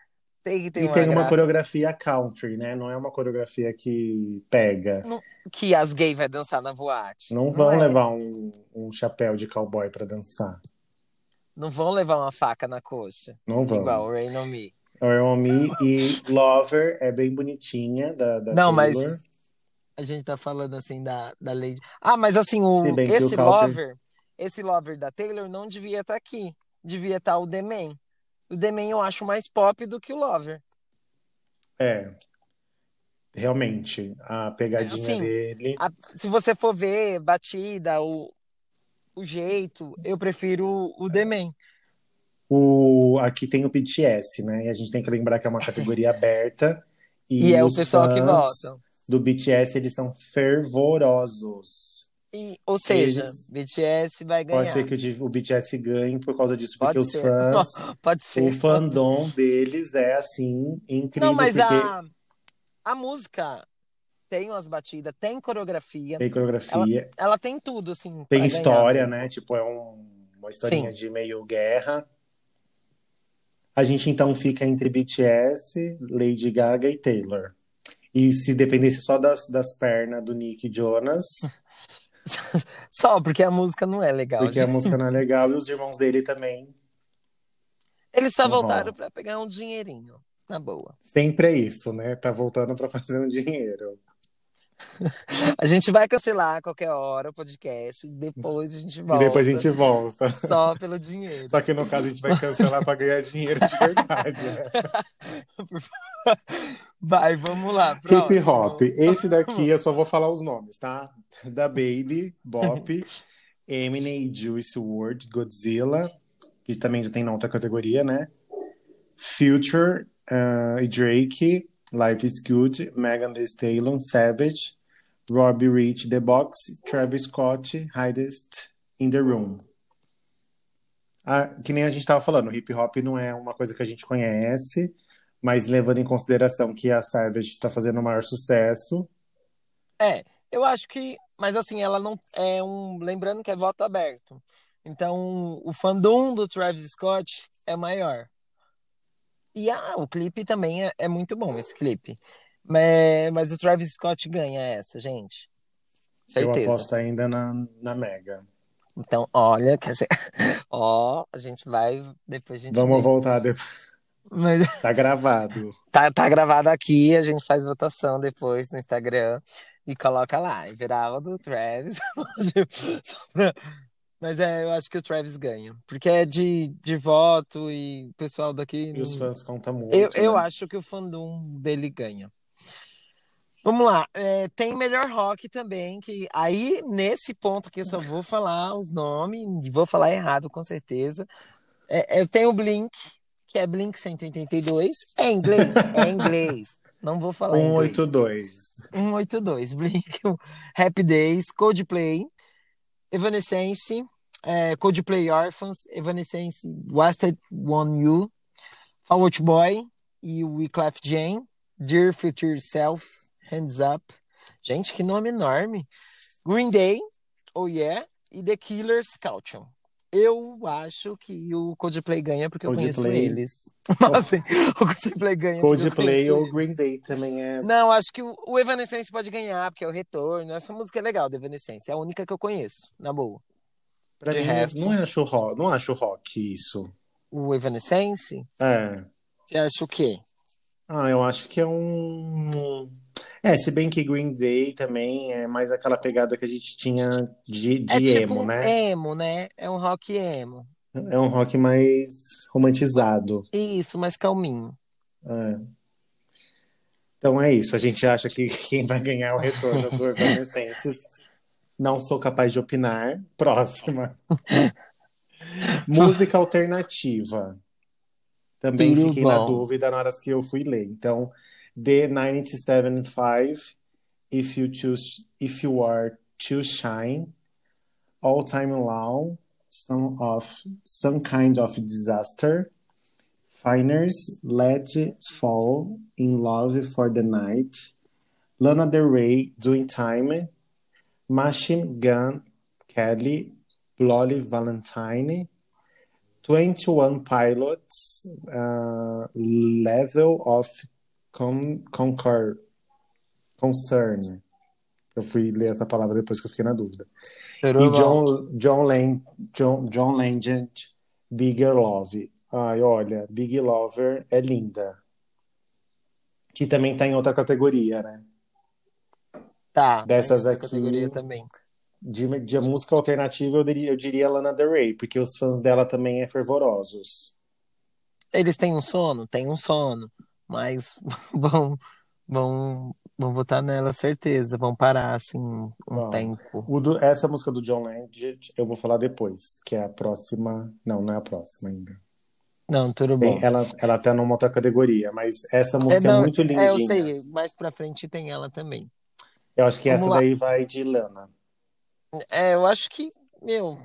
S2: tem que ter
S1: E
S2: uma
S1: tem uma coreografia country, né? Não é uma coreografia que pega.
S2: que as gays vai dançar na boate.
S1: Não vão
S2: é.
S1: levar um, um chapéu de cowboy pra dançar.
S2: Não vão levar uma faca na coxa,
S1: Não vão.
S2: igual o Rain on Me.
S1: On Me e Lover é bem bonitinha da, da
S2: Não, mas
S1: Taylor.
S2: A gente tá falando assim da, da Lady. Ah, mas assim, o,
S1: Se bem que o
S2: esse Lover, esse Lover da Taylor não devia estar aqui. Devia estar o The Man. O The Man eu acho mais pop do que o Lover.
S1: É. Realmente, a pegadinha
S2: Assim,
S1: dele.
S2: A- se você for ver batida, o, o jeito, eu prefiro o The Man.
S1: O, aqui tem o BTS, né? E a gente tem que lembrar que é uma categoria aberta.
S2: E, é o pessoal que
S1: fãs
S2: vota.
S1: Do BTS, eles são fervorosos.
S2: E, ou seja,
S1: Eles-
S2: BTS vai ganhar.
S1: Pode ser que o, BTS ganhe por causa disso, porque
S2: Pode
S1: os
S2: ser.
S1: fãs,
S2: Pode ser.
S1: o fandom deles é assim, incrível,
S2: Não, mas
S1: porque
S2: a, a música tem umas batidas, tem coreografia,
S1: tem coreografia,
S2: ela tem tudo, assim.
S1: tem
S2: ganhar
S1: história,
S2: mesmo.
S1: né? Tipo, é um- uma historinha
S2: Sim.
S1: de meio guerra. A gente então fica entre BTS, Lady Gaga e Taylor. E se dependesse só das, das pernas do Nick Jonas,
S2: Só porque a música não é legal.
S1: porque a
S2: gente.
S1: música não é legal, e os irmãos dele também.
S2: Eles só
S1: Não
S2: voltaram pra pegar um dinheirinho. Na boa.
S1: Sempre é isso, né? Tá voltando pra fazer um dinheiro.
S2: A gente vai cancelar a qualquer hora o podcast e depois a gente
S1: E
S2: volta.
S1: depois a gente volta.
S2: Só pelo dinheiro.
S1: Só que no caso a gente vai cancelar pra ganhar dinheiro de verdade. né?
S2: Vai, vamos lá.
S1: Hip hop. Esse daqui eu só vou falar os nomes, tá? Da Baby, Bop, Eminem e Juice WRLD, Godzilla, que também já tem na outra categoria, né? Future uh, e Drake, Life is Good, Megan Thee Stallion, Savage, Robbie Rich, The Box, Travis Scott, Highest in the Room. Ah, que nem a gente tava falando, hip hop não é uma coisa que a gente conhece, mas levando em consideração que a Savage está fazendo o maior sucesso,
S2: É, eu acho que. Mas assim, ela não. É um. Lembrando que é voto aberto. Então, o fandom do Travis Scott é maior. E ah, o clipe também é, é muito bom, esse clipe. Mas, mas o Travis Scott ganha essa, gente.
S1: eu
S2: Certeza.
S1: aposto ainda na, na Mega.
S2: Então, olha, que a gente... ó, a gente vai, depois a gente
S1: Vamos
S2: vê.
S1: voltar depois.
S2: Mas
S1: Tá gravado.
S2: tá, tá gravado aqui, a gente faz votação depois no Instagram e coloca lá, e virar o do Travis. Só pra- Mas é, eu acho que o Travis ganha, porque é de, de voto e o pessoal daqui.
S1: E os fãs contam muito.
S2: Eu, eu
S1: né?
S2: acho que o fandom dele ganha. Vamos lá, é, tem melhor rock também, que aí nesse ponto aqui eu só vou falar os nomes, vou falar errado com certeza. É, eu tenho o Blink, que é Blink 182, é inglês, é inglês. Não vou falar inglês.
S1: 182.
S2: 182, Blink, Happy Days, Coldplay, Evanescence, é, Coldplay Orphans, Evanescence Wasted One You, Fall Out Boy e Wyclef Jean, Dear Future Self, Hands Up. Gente, que nome enorme. Green Day, Oh Yeah, e The Killers Caution. Eu acho que o Coldplay ganha porque eu conheço
S1: Coldplay.
S2: eles. Assim, o Coldplay ganha
S1: Coldplay ou. Green Day também é.
S2: Não, acho que o, o Evanescence pode ganhar, porque é o retorno. Essa música é legal, do Evanescence. É a única que eu conheço, na boa.
S1: Pra
S2: de
S1: mim,
S2: resto.
S1: não acho rock, não acho rock isso.
S2: O Evanescence,
S1: É.
S2: você acha o quê?
S1: Ah, eu acho que é um. É, se bem que Green Day também é mais aquela pegada que a gente tinha de, de
S2: é tipo
S1: emo,
S2: um
S1: né?
S2: emo, né? É um rock emo.
S1: É um rock mais romantizado.
S2: Isso, mais calminho.
S1: É. Então é isso. A gente acha que quem vai ganhar é o retorno do Evanescence. Não sou capaz de opinar. Próxima. Música alternativa. Também
S2: Tudo
S1: fiquei na
S2: bom.
S1: dúvida na hora que eu fui ler. Então, The 97.5, If You Choose, If You Are to Shine, All Time Long, Some of Some Kind of Disaster, Finers, Let It Fall, In Love for the Night, Lana Del Rey, Doing Time, Machine Gun Kelly, Bloody Valentine, 21 Pilots, uh, Level of con Concur Concern. Eu fui ler essa palavra depois que eu fiquei na dúvida. E. John, John, Len, John, John Legend, Bigger Love. Ai, olha, Big Lover é linda. Que também tá em outra categoria, né?
S2: Tá.
S1: Dessas
S2: tem outra
S1: aqui-
S2: categoria também.
S1: De, de música alternativa, eu diria, eu diria Lana Del Rey, porque os fãs dela também é fervorosos.
S2: Eles têm um sono? Tem um sono. Mas vão, vão, vão votar nela, certeza. Vão parar, assim, um
S1: Vão.
S2: tempo.
S1: Do- essa música do John Legend eu vou falar depois, que é a próxima. Não, não é a próxima ainda.
S2: Não, tudo bom.
S1: ela, ela tá numa outra categoria, mas essa música é,
S2: não,
S1: muito lindinha.
S2: É, eu sei. Mais pra frente tem ela também.
S1: Eu acho que
S2: Vamos
S1: essa
S2: lá.
S1: daí vai de Lana.
S2: É, eu acho que, meu,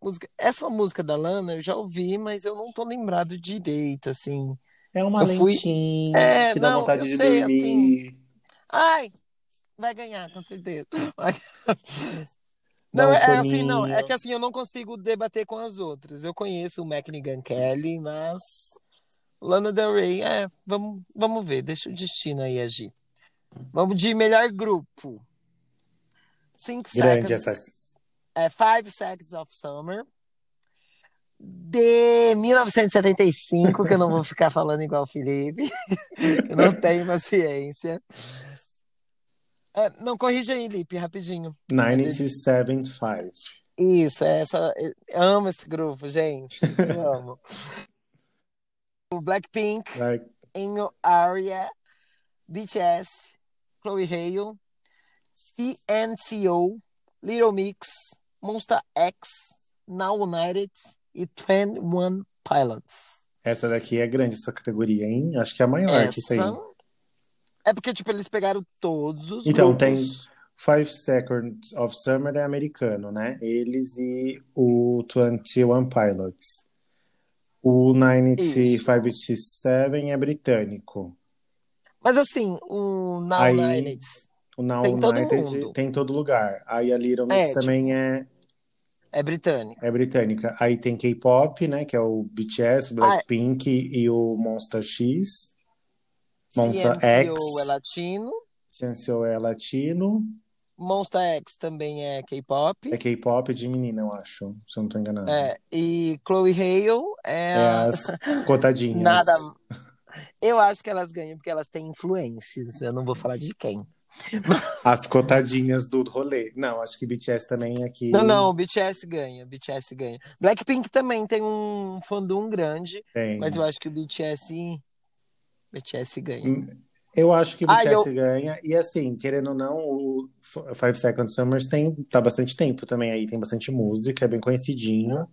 S2: música, essa música da Lana eu já ouvi, mas eu não tô lembrado direito, assim.
S1: É uma
S2: Eu fui-
S1: lentinha
S2: É,
S1: que dá
S2: não,
S1: vontade
S2: eu
S1: de
S2: sei,
S1: dormir.
S2: Ai, vai ganhar, com certeza.
S1: Dá
S2: Não,
S1: um
S2: é assim, não. É que assim, eu não consigo debater com as outras. Eu conheço o McNigan Kelly, mas Lana Del Rey, é, vamos, vamos ver, deixa o destino aí agir. Vamos de melhor grupo. Cinco
S1: Grande
S2: seconds.
S1: essa.
S2: É Five Seconds of Summer. De 1975, que eu não vou ficar falando igual o Felipe. eu não tenho paciência. É, não, corrija aí, Lipe, rapidinho.
S1: 97.5.
S2: Isso, é essa. eu amo esse grupo, gente. Eu amo. O Blackpink,
S1: Like,
S2: Amy Aria, BTS, Chloe Hale, CNCO, Little Mix, Monster X, Now United e 21 Pilots.
S1: essa daqui é grande, essa categoria, hein? Acho que é a maior que tem.
S2: Essa. É porque, tipo, eles pegaram todos os
S1: Então,
S2: grupos.
S1: Five Seconds of Summer é americano, né? Eles e o 21 Pilots. O 9587 é britânico.
S2: Mas assim, o Now
S1: Aí-
S2: United.
S1: O Now
S2: Tem todo
S1: United
S2: mundo.
S1: tem em todo lugar. Aí a Little Mix
S2: É, tipo-
S1: também é,
S2: É britânico.
S1: é britânica. Aí tem K-pop, né? Que é o BTS, Blackpink e o Monster X. Monster
S2: CNCO
S1: X.
S2: é latino.
S1: Sensual é latino.
S2: Monsta X também é K-pop.
S1: É K-pop de menina, eu acho, se eu não tô enganado.
S2: É, e Chloe Hale é,
S1: É as cotadinhas.
S2: nada. Eu acho que elas ganham porque elas têm influências. Eu não vou falar de quem.
S1: As cotadinhas do rolê. Não, acho que BTS também aqui.
S2: Não, não, o BTS ganha, BTS ganha. Blackpink também tem um fandom grande,
S1: Tem.
S2: mas eu acho que o BTS BTS ganha.
S1: Hum, Eu acho que o
S2: Ah,
S1: BTS ganha. E assim, querendo ou não, o Five Seconds Summers tem tá bastante tempo também aí, tem bastante música, é bem conhecidinho.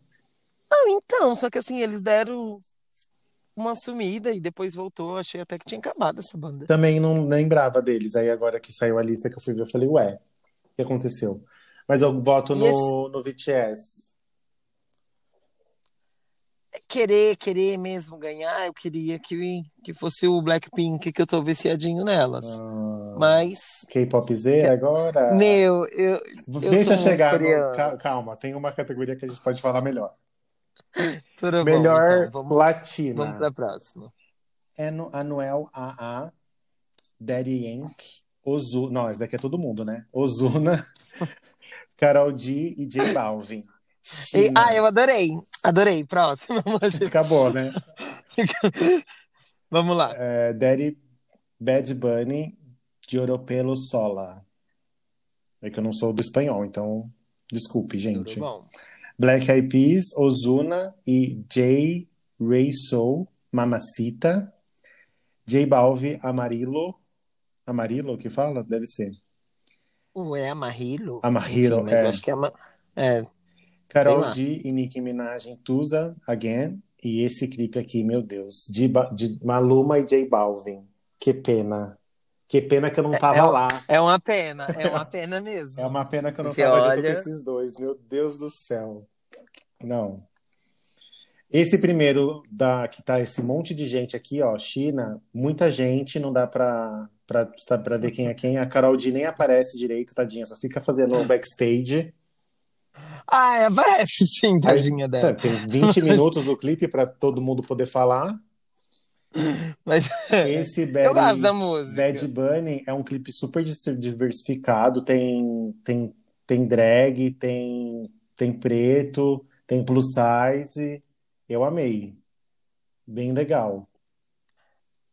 S2: Não, então, só que assim, eles deram uma sumida e depois voltou. Achei até que tinha acabado essa banda.
S1: Também não lembrava deles. Aí agora que saiu a lista que eu fui ver, eu falei, ué, o que aconteceu? Mas eu voto no,
S2: esse-
S1: no BTS.
S2: Querer, querer mesmo ganhar, eu queria que, que fosse o Blackpink, que eu tô viciadinho nelas.
S1: Ah,
S2: Mas,
S1: K-pop Z agora?
S2: meu, eu,
S1: Deixa
S2: sou muito
S1: chegar. no- Calma, tem uma categoria que a gente pode falar melhor.
S2: tudo bom,
S1: Melhor
S2: então, vamos,
S1: Latina.
S2: vamos pra próxima.
S1: Anu- Anuel AA, Daddy Yankee, Ozuna. Não, esse daqui é todo mundo, né? Ozuna, Carol D e J Balvin.
S2: E- ah, eu adorei. Adorei. Próximo.
S1: Acabou, né?
S2: Vamos lá.
S1: É, Daddy Bad Bunny de Europelo Sola. É que eu não sou do espanhol, então desculpe,
S2: Tudo
S1: gente.
S2: bom.
S1: Black Eyed Peas, Ozuna e J. Ray Soul, Mamacita. J Balvin, Amarillo. Amarillo que fala? Deve ser.
S2: Ué, Amarilo?
S1: Amarilo,
S2: Enfim, mas
S1: é.
S2: eu acho que é. É,
S1: Carol. D e Nicki Minaj em Tusa Again. E esse clipe aqui, meu Deus, de, Ba- de Maluma e J Balvin. Que pena. Que pena que eu não tava
S2: é
S1: lá.
S2: é uma pena. É uma pena mesmo.
S1: É uma pena que eu não
S2: Porque,
S1: tava junto
S2: olha-
S1: com esses dois. Meu Deus do céu. Não. Esse primeiro da que tá esse monte de gente aqui, ó, China, muita gente, não dá pra, pra, pra ver quem é quem. A Carol D nem aparece direito, tadinha, só fica fazendo o backstage.
S2: Ah, é, parece sim, tadinha
S1: Tá,
S2: dela.
S1: Tem 20 minutos do clipe pra todo mundo poder falar.
S2: Mas
S1: Esse Bad,
S2: eu gosto da música.
S1: Bad Bunny é um clipe super diversificado. Tem, tem, tem drag, tem, tem preto, tem plus size. Eu amei. Bem legal.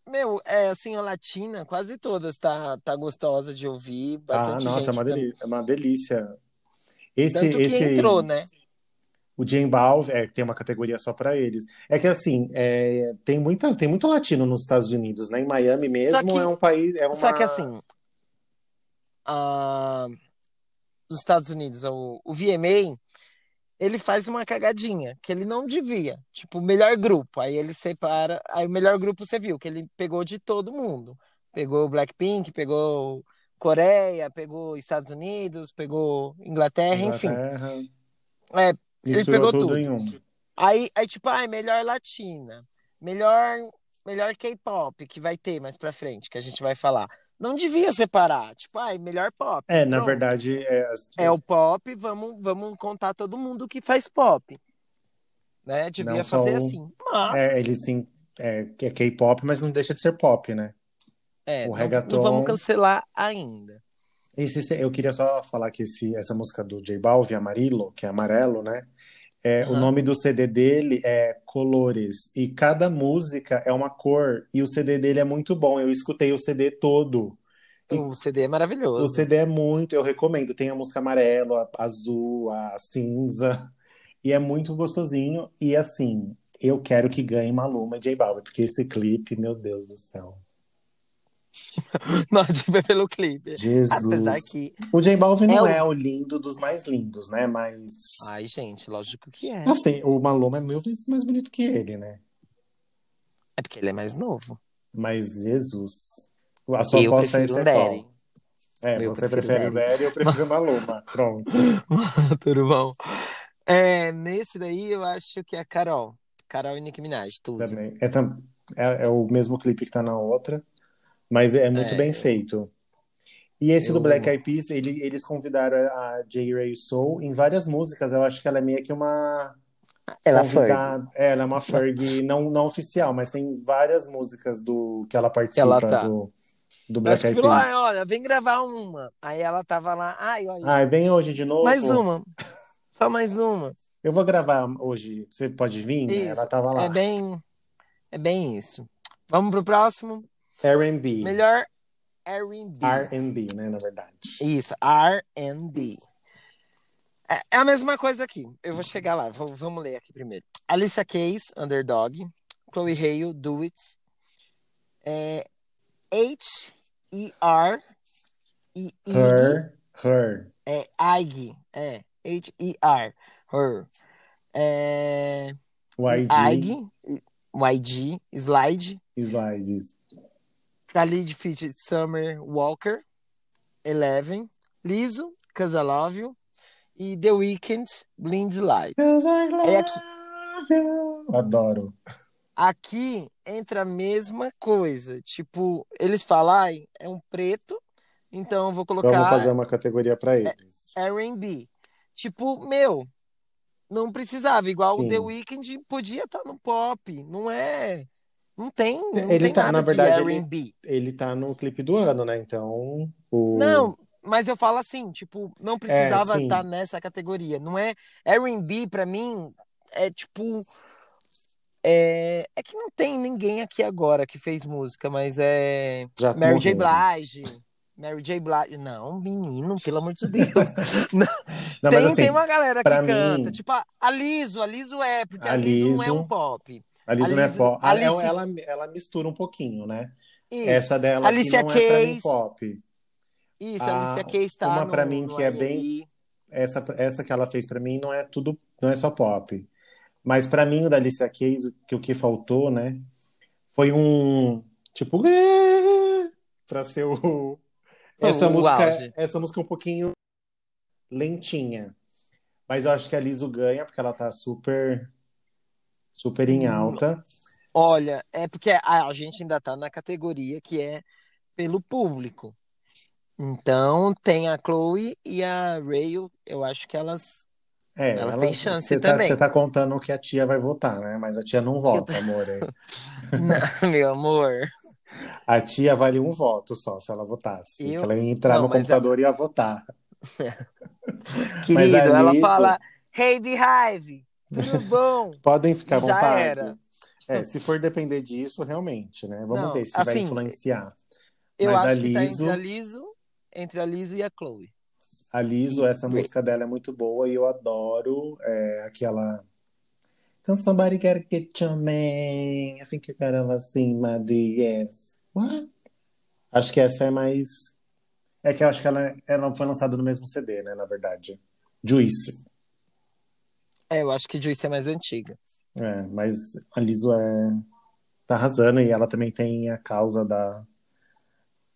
S2: Meu, é assim, a latina, quase todas tá, tá gostosa de ouvir.
S1: Ah,
S2: Bastante
S1: nossa, é
S2: gente
S1: uma
S2: tam-
S1: delícia. É uma delícia. Esse,
S2: Tanto que
S1: esse,
S2: entrou, né?
S1: O J Balvin, é, tem uma categoria só pra eles. É que assim, é, tem muita, tem muito latino nos Estados Unidos, né? Em Miami mesmo
S2: que-
S1: é um país, é uma...
S2: Só que assim, a- os Estados Unidos, o, o VMA, ele faz uma cagadinha, que ele não devia. Tipo, o melhor grupo. Aí ele separa. Aí o melhor grupo você viu, que ele pegou de todo mundo. Pegou o Blackpink, pegou Coreia, pegou Estados Unidos, pegou Inglaterra, enfim.
S1: Inglaterra,
S2: É, ele
S1: misturou
S2: pegou
S1: tudo
S2: tudo.
S1: em um.
S2: Aí, aí tipo, ai, melhor latina, melhor, melhor K-pop que vai ter mais pra frente, que a gente vai falar. Não devia separar, tipo, ai, melhor pop.
S1: É, na
S2: Pronto.
S1: verdade, é, as-
S2: É o pop, vamos, vamos contar todo mundo que faz pop. Né? Devia
S1: Não
S2: fazer
S1: o-
S2: assim. Mas,
S1: é, ele sim, é, que é K-pop, mas não deixa de ser pop, né?
S2: é,
S1: o
S2: não,
S1: reggaeton-
S2: não vamos cancelar ainda.
S1: Esse, eu queria só falar que esse, essa música do J Balvin, Amarillo, que é amarelo, né? É, O
S2: Aham.
S1: nome do CD dele é Colores, e cada música é uma cor, e o CD dele é muito bom. Eu escutei o CD todo. E-
S2: O CD é
S1: O
S2: maravilhoso.
S1: CD é muito, eu recomendo. Tem a música amarelo, a azul, a cinza, e é muito gostosinho. E assim, eu quero que ganhe Maluma e J Balvin, porque esse clipe, meu Deus do céu.
S2: Não, tipo, é pelo clipe.
S1: Jesus.
S2: Apesar que.
S1: O J Balvin não
S2: É o-
S1: é o lindo dos mais lindos, né? Mas
S2: Ai, gente, lógico que é.
S1: assim, o Maluma é mil vezes mais bonito que ele, né?
S2: É porque ele é mais novo.
S1: Mas Jesus. A sua
S2: Eu
S1: aposta
S2: prefiro
S1: é
S2: um
S1: qual? É,
S2: Eu
S1: você prefere o.
S2: Daddy,
S1: eu prefiro o Maluma. Pronto.
S2: Tudo bom. É, nesse daí eu acho que é a Carol. Carol e Nicki Minaj, Tusa.
S1: Também. É, tam- é- é o mesmo clipe que tá na outra, mas é muito
S2: É.
S1: bem feito. E esse do
S2: Eu-
S1: Black Eyed Peas, ele- eles convidaram a J. Ray Soul em várias músicas. Eu acho que ela é meio que uma
S2: Ela foi.
S1: convidada. É, ela é uma Ferg não, não oficial, mas tem várias músicas do que ela participa
S2: Ela tá.
S1: do. do Black Eyed
S2: falou,
S1: Peas.
S2: ah, olha, vem gravar uma. Aí ela tava lá, ai, olha,
S1: Ai, vem hoje de novo.
S2: mais uma. Só mais uma.
S1: Eu vou gravar hoje. Você pode vir?
S2: Isso.
S1: Ela tava lá.
S2: É bem, é bem isso. Vamos pro próximo.
S1: R&B.
S2: Melhor R&B.
S1: R&B, né, na verdade.
S2: Isso, R&B. É, é a mesma coisa aqui. Eu vou chegar lá. Vou- vamos ler aqui primeiro. Alicia Keys, Underdog. Chloe Hale, Do It. É, H-E-R. E Iggy.
S1: Her, her.
S2: É Ig. É. H-E-R. Her. É,
S1: YG,
S2: Ig. YG. Slide.
S1: slides.
S2: Khalid Fit Summer Walker. Eleven. Liso. Cause I Love You. E The Weeknd. Blind Lights. Aí aqui-
S1: Adoro.
S2: Aqui entra a mesma coisa. Tipo, eles falarem, é um preto, então eu vou
S1: Vamos
S2: colocar
S1: fazer uma categoria para eles.
S2: R&B. Tipo, meu, não precisava. Igual
S1: Sim.
S2: o The Weeknd podia estar no pop. Não é... Não tem, não
S1: Ele
S2: tem
S1: tá- na verdade,
S2: de
S1: ele-. Ele tá no clipe do ano, né? Então, o...
S2: Não, mas eu falo assim, tipo, não precisava
S1: sim.
S2: estar nessa categoria. Não é R&B pra mim é tipo é, é que não tem ninguém aqui agora que fez música, mas é
S1: já
S2: Mary J.
S1: morreu.
S2: Blige. Mary J. Blige. Não, menino, pelo amor de Deus.
S1: Não,
S2: tem,
S1: assim,
S2: tem uma galera que canta.
S1: mim-
S2: Tipo, a Liso, a Liso é, porque a,
S1: A
S2: Liso não é
S1: Liso-
S2: um pop.
S1: A não é pop.
S2: a
S1: Ela, ela, ela mistura um pouquinho, né?
S2: Isso,
S1: Essa dela
S2: Alicia
S1: não é pra mim pop.
S2: isso,
S1: a-
S2: Alicia Keys tá
S1: uma pra mim que é bem- Essa, essa que ela fez pra mim não é tudo, não é só pop. Mas pra mim o da Alicia Keys, que o que faltou, né? Foi um tipo pra ser o essa
S2: O
S1: música,
S2: auge.
S1: essa música é um pouquinho lentinha. Mas eu acho que a Liso ganha porque ela tá super super em alta.
S2: Olha, é porque a, a gente ainda tá na categoria que é pelo público. Então tem a Chloe e a Rayo, eu acho que elas.
S1: É,
S2: Ela
S1: ela-
S2: tem chance
S1: você tá,
S2: também.
S1: você tá contando que a tia vai votar, né? Mas a tia não vota, amor. é.
S2: Não, meu amor.
S1: A tia vale um voto só, se ela votasse.
S2: Eu-
S1: ela ia entrar
S2: Não,
S1: no computador e ia votar.
S2: Querido,
S1: a
S2: ela fala: Hey, Beehive, tudo bom?
S1: Podem ficar à
S2: Já
S1: vontade.
S2: era.
S1: É, se for depender disso, realmente, né? Vamos
S2: Não,
S1: ver se vai
S2: assim,
S1: influenciar.
S2: Eu
S1: Mas a
S2: acho que tá
S1: Liso-
S2: entre a Liso, entre a Liso e a Chloe.
S1: A Liso, essa música dela é muito boa e eu adoro é, aquela. Can somebody gotta get your man? I think you gotta last in my DMs. What? Acho que essa é mais. É que eu acho que ela, ela foi lançada no mesmo CD, né? Na verdade. Juice.
S2: É, eu acho que Juice é mais antiga.
S1: É, mas a Liso é, tá arrasando e ela também tem a causa da,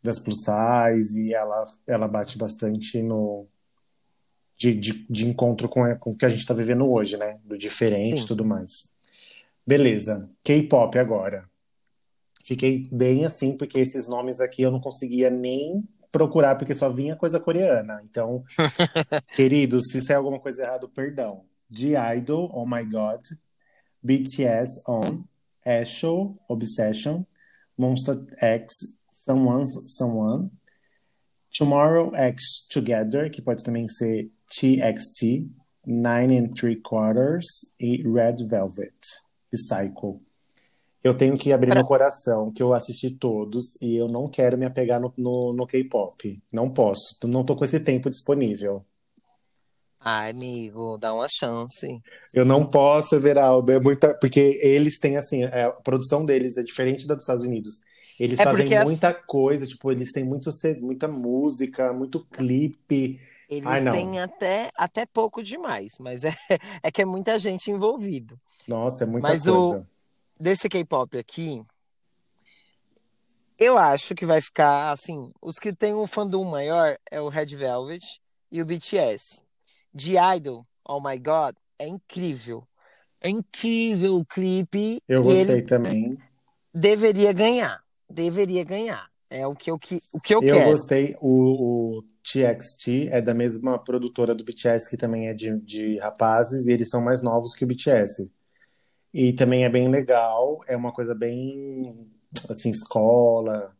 S1: das plus size e ela, ela bate bastante no de, de, de encontro com, a- com o que a gente tá vivendo hoje, né? Do diferente e tudo mais. Beleza. K-pop agora. Fiquei bem assim, porque esses nomes aqui eu não conseguia nem procurar, porque só vinha coisa coreana. Então, queridos, se sair alguma coisa errada, perdão. G-Idol, Oh My God. BTS, On. Asho, Obsession. Monster X, Someone's Someone. Tomorrow X Together, que pode também ser TXT. Nine and Three Quarters. E Red Velvet, Psycho. Eu tenho que abrir
S2: Pra-
S1: meu coração, que eu assisti todos e eu não quero me apegar no, no, no K-pop. Não posso. Não tô com esse tempo disponível.
S2: Ai, amigo, dá uma chance.
S1: Eu não posso, Everaldo. É muita. Porque eles têm, assim, é, a produção deles é diferente da dos Estados Unidos. Eles
S2: É
S1: fazem
S2: porque as-
S1: muita coisa, tipo, eles têm muito, muita música, muito clipe.
S2: Eles
S1: Ai,
S2: têm até, até pouco demais, mas é, é que é muita gente envolvido.
S1: Nossa, é muita
S2: Mas o-
S1: coisa.
S2: Desse K-pop aqui, eu acho que vai ficar assim. Os que tem um fandom maior é o Red Velvet e o BTS. De Idol, Oh My God, é incrível. É incrível o clipe.
S1: Eu gostei também.
S2: deveria ganhar. Deveria ganhar. É o que eu, que, o que eu,
S1: Eu
S2: quero.
S1: gostei. O, o TXT é da mesma produtora do BTS, que também é de, de rapazes, e eles são mais novos que o BTS. E também é bem legal, é uma coisa bem, assim, escola.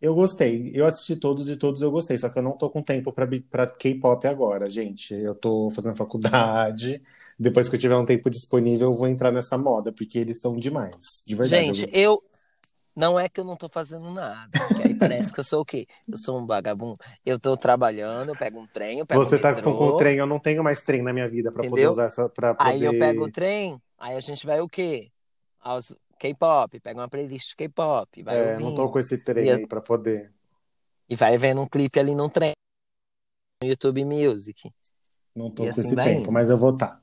S1: Eu gostei. Eu assisti todos e todos eu gostei, só que eu não tô com tempo pra K-pop agora, gente. Eu tô fazendo faculdade. Depois que eu tiver um tempo disponível, eu vou entrar nessa moda, porque eles são demais. De verdade.
S2: Gente,
S1: eu-.
S2: Não é que eu não tô fazendo nada. Que aí parece que eu sou o quê? Eu sou um vagabundo. Eu tô trabalhando, eu pego um trem, eu pego
S1: Você
S2: um
S1: tá
S2: metrô.
S1: com, com o trem, eu não tenho mais trem na minha vida pra poder usar essa. Pra poder...
S2: Aí eu pego o trem, aí a gente vai o quê? Aos K-pop, pega uma playlist K-pop, vai
S1: É, não tô
S2: ouvindo.
S1: com esse trem
S2: E-
S1: aí pra poder.
S2: E vai vendo um clipe ali no trem, no YouTube Music.
S1: Não tô
S2: E
S1: com
S2: assim
S1: esse tempo,
S2: indo.
S1: mas eu vou estar.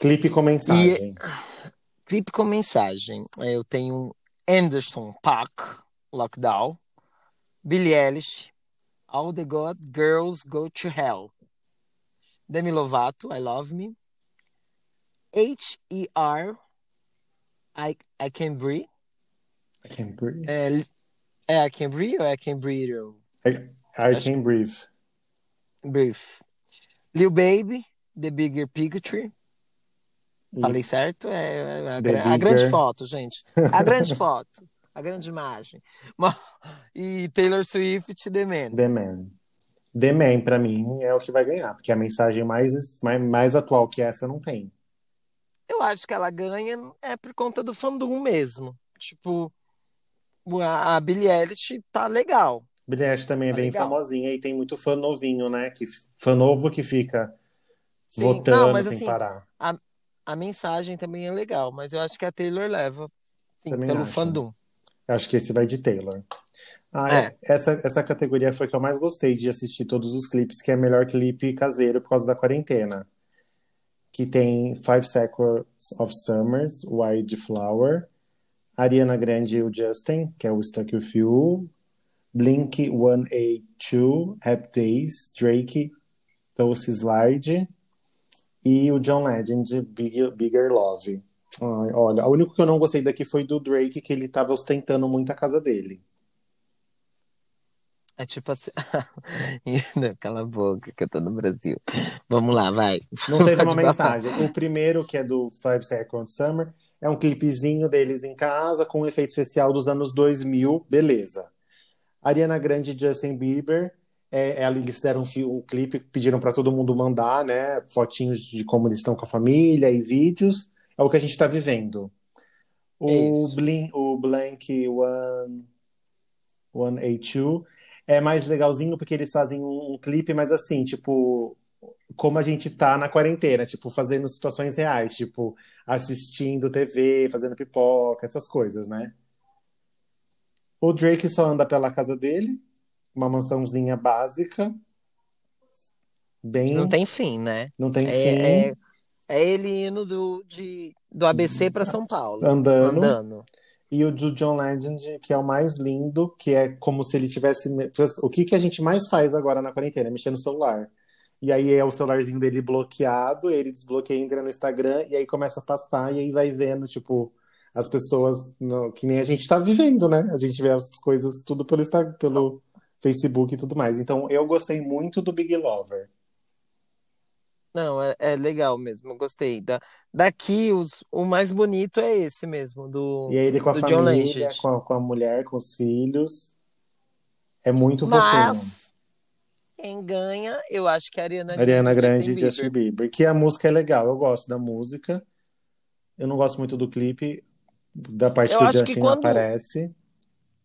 S1: Clipe com mensagem.
S2: Clipe com mensagem. Eu tenho Anderson Paak, Lockdown, Billie Eilish, All the God Girls Go to Hell, Demi Lovato, I Love Me, H.E.R., I, I Can Breathe,
S1: I can breathe.
S2: é, é I Can Breathe ou I Can Breathe?
S1: I, I can breathe.
S2: Brief. Lil Baby, The Bigger Picture.
S1: E-
S2: Falei certo? É, é a, a grande foto, gente. A grande foto. A grande imagem. Ma- E Taylor Swift, The Man.
S1: The Man. The Man, pra mim, é o que vai ganhar, porque a mensagem mais, mais, mais atual que essa não tem.
S2: Eu acho que ela ganha é por conta do fandom mesmo. Tipo, a, a Billie Eilish tá legal.
S1: Billie Eilish também é
S2: Tá
S1: bem
S2: legal.
S1: famosinha e tem muito fã novinho, né? Que, fã novo que fica
S2: Sim,
S1: votando
S2: não, mas
S1: sem
S2: assim,
S1: parar.
S2: a mensagem também é legal, mas eu acho que a Taylor leva, sim,
S1: Também
S2: pelo
S1: acho.
S2: fandom.
S1: Acho que esse vai de Taylor. Ah,
S2: É.
S1: essa, essa categoria foi que eu mais gostei de assistir todos os clipes, que é melhor clipe caseiro por causa da quarentena. Que tem Five Seconds of Summers, Wildflower, Ariana Grande e o Justin, que é o Stuck With You, Blink 182, Happy Days, Drake, Toast Slide e o John Legend, Big, Bigger Love. Ai, olha, o único que eu não gostei daqui foi do Drake, que ele tava ostentando muito a casa dele.
S2: É tipo assim. Não, Cala a boca, que eu tô no Brasil. Vamos lá, vai.
S1: Não teve uma mensagem. O primeiro, que é do Five Seconds Summer, é um clipezinho deles em casa com um efeito especial dos anos 2000, beleza. Ariana Grande e Justin Bieber, é, ela- eles fizeram um, um clipe, pediram para todo mundo mandar, né, fotinhos de como eles estão com a família e vídeos. É o que a gente está vivendo. O. Blink, o Blank One, 182 é mais legalzinho porque eles fazem um, um clipe, mas assim, tipo, como a gente tá na quarentena, tipo, fazendo situações reais, tipo, assistindo TV, fazendo pipoca, essas coisas, né? O Drake só anda pela casa dele, uma mansãozinha básica, bem,
S2: Não tem fim, né?
S1: não tem fim,
S2: É, é, é ele indo do, de, do ABC para São Paulo.
S1: andando.
S2: Andando.
S1: E o do John Legend, que é o mais lindo, que é como se ele tivesse. O que que a gente mais faz agora na quarentena? É mexer no celular. E aí é o celularzinho dele bloqueado, ele desbloqueia, entra no Instagram, e aí começa a passar, e aí vai vendo, tipo, as pessoas, no- que nem a gente tá vivendo, né? A gente vê as coisas tudo pelo, Insta- pelo Facebook e tudo mais. Então eu gostei muito do Big Lover.
S2: Não, é, é legal mesmo, gostei. Da, daqui, os, o mais bonito é esse mesmo, do,
S1: E aí ele com a
S2: do John
S1: família,
S2: Legend.
S1: com a, com a mulher, com os filhos. É muito.
S2: Mas quem ganha, eu acho que é a Ariana Grande
S1: Ariana Grande e Justin
S2: Bieber.
S1: Bieber. Que a música é legal, eu gosto da música. Eu não gosto muito do clipe, da parte
S2: Eu
S1: que o Justin
S2: quando-
S1: aparece.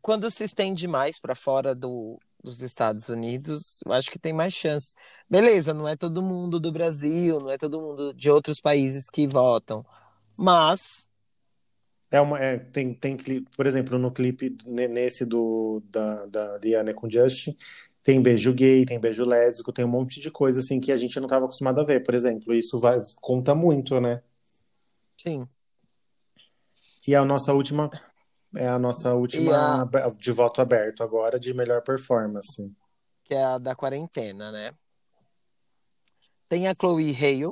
S2: Quando se estende mais para fora do, dos Estados Unidos, eu acho que tem mais chance. Beleza, não é todo mundo do Brasil, não é todo mundo de outros países que votam, mas
S1: É uma, é, tem, tem clipe, por exemplo, no clipe ne- nesse do, da, da Rihanna com Justin, tem beijo gay, tem beijo lésbico, tem um monte de coisa assim que a gente não estava acostumado a ver, por exemplo. Isso vai, conta muito, né?
S2: sim.
S1: E a nossa última é a nossa última
S2: a-
S1: de voto aberto agora de melhor performance.
S2: que é a da quarentena, né? Tem a Chloe Hale,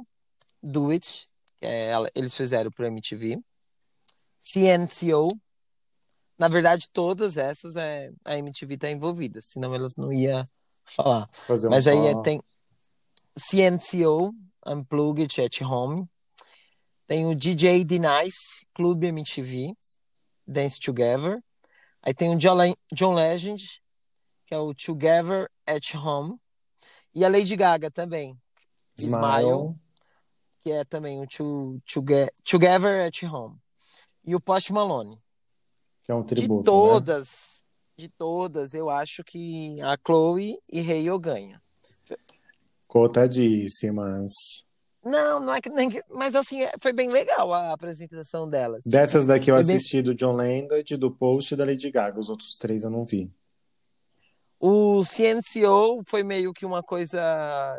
S2: Do It, que é ela- eles fizeram pro MTV. CNCO. Na verdade, todas essas é, a MTV tá envolvida, senão elas não iam falar.
S1: Um
S2: Mas aí é- tem CNCO, Unplugged at Home. Tem o DJ D-Nice, Clube MTV, Dance Together. Aí tem o John, Le- John Legend, que é o Together at Home. E a Lady Gaga também, Smile,
S1: Smile.
S2: que é também o to, Toge- Together at Home. E o Post Malone.
S1: Que é um
S2: De
S1: tributo, né?
S2: todas, de todas, eu acho que a Chloe e Hayle ganha.
S1: Cotadíssimas.
S2: Não, não é que nem mas assim, é- foi bem legal a apresentação delas.
S1: Dessas daqui eu
S2: Foi bem-
S1: assisti do John Lennon, do Post e da Lady Gaga. Os outros três eu não vi.
S2: O CNCO foi meio que uma coisa,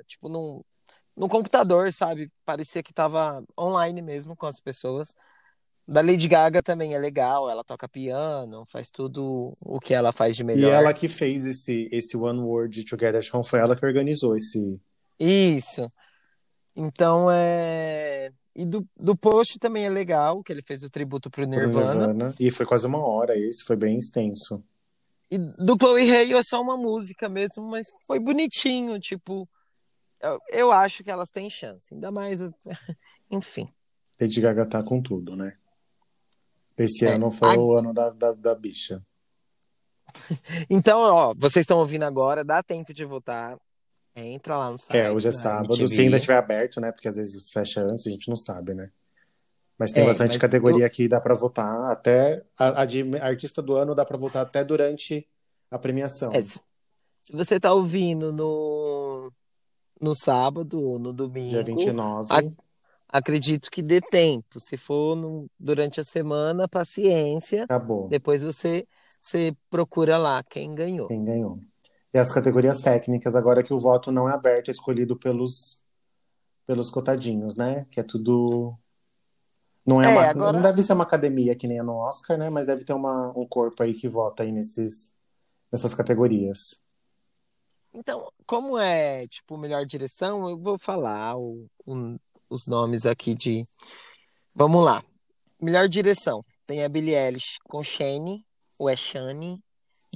S2: tipo, num, num computador, sabe? Parecia que tava online mesmo com as pessoas. Da Lady Gaga também é legal, ela toca piano, faz tudo o que ela faz de
S1: E
S2: melhor.
S1: ela que fez esse, esse One Word Together Home, foi ela que organizou esse.
S2: Isso. Então é. E do, do Post também é legal, que ele fez o tributo pro Nirvana.
S1: Nirvana. E foi quase uma hora esse, foi bem extenso.
S2: E do Chloe Hale é só uma música mesmo, mas foi bonitinho, tipo. Eu, eu acho que elas têm chance, ainda mais. Enfim.
S1: Lady Gaga tá com tudo, né? Esse
S2: É,
S1: ano foi
S2: a-
S1: o ano da, da, da bicha.
S2: Então, ó, vocês estão ouvindo agora, dá tempo de votar. Entra lá no site.
S1: É, hoje é
S2: da
S1: sábado.
S2: MTV.
S1: Se ainda estiver aberto, né? Porque às vezes fecha antes, a gente não sabe, né? Mas tem
S2: É,
S1: bastante
S2: mas
S1: categoria aqui, dá pra votar até. A, a de artista do ano dá pra votar até durante a premiação.
S2: É, se, se você tá ouvindo no, no sábado ou no domingo,
S1: Dia 29.
S2: a- acredito que dê tempo. Se for no- durante a semana, paciência.
S1: Acabou.
S2: Depois você, você procura lá quem ganhou.
S1: Quem ganhou. E as categorias técnicas, agora que o voto não é aberto, é escolhido pelos, pelos cotadinhos, né? Que é tudo. Não é,
S2: É,
S1: uma,
S2: agora-
S1: não deve ser uma academia que nem é no Oscar, né? Mas deve ter uma, um corpo aí que vota aí nesses, nessas categorias.
S2: Então, como é, tipo, melhor direção, eu vou falar o- o- os nomes aqui de. Vamos lá. Melhor direção. Tem a Billie Eilish com Shane, ou é Shane?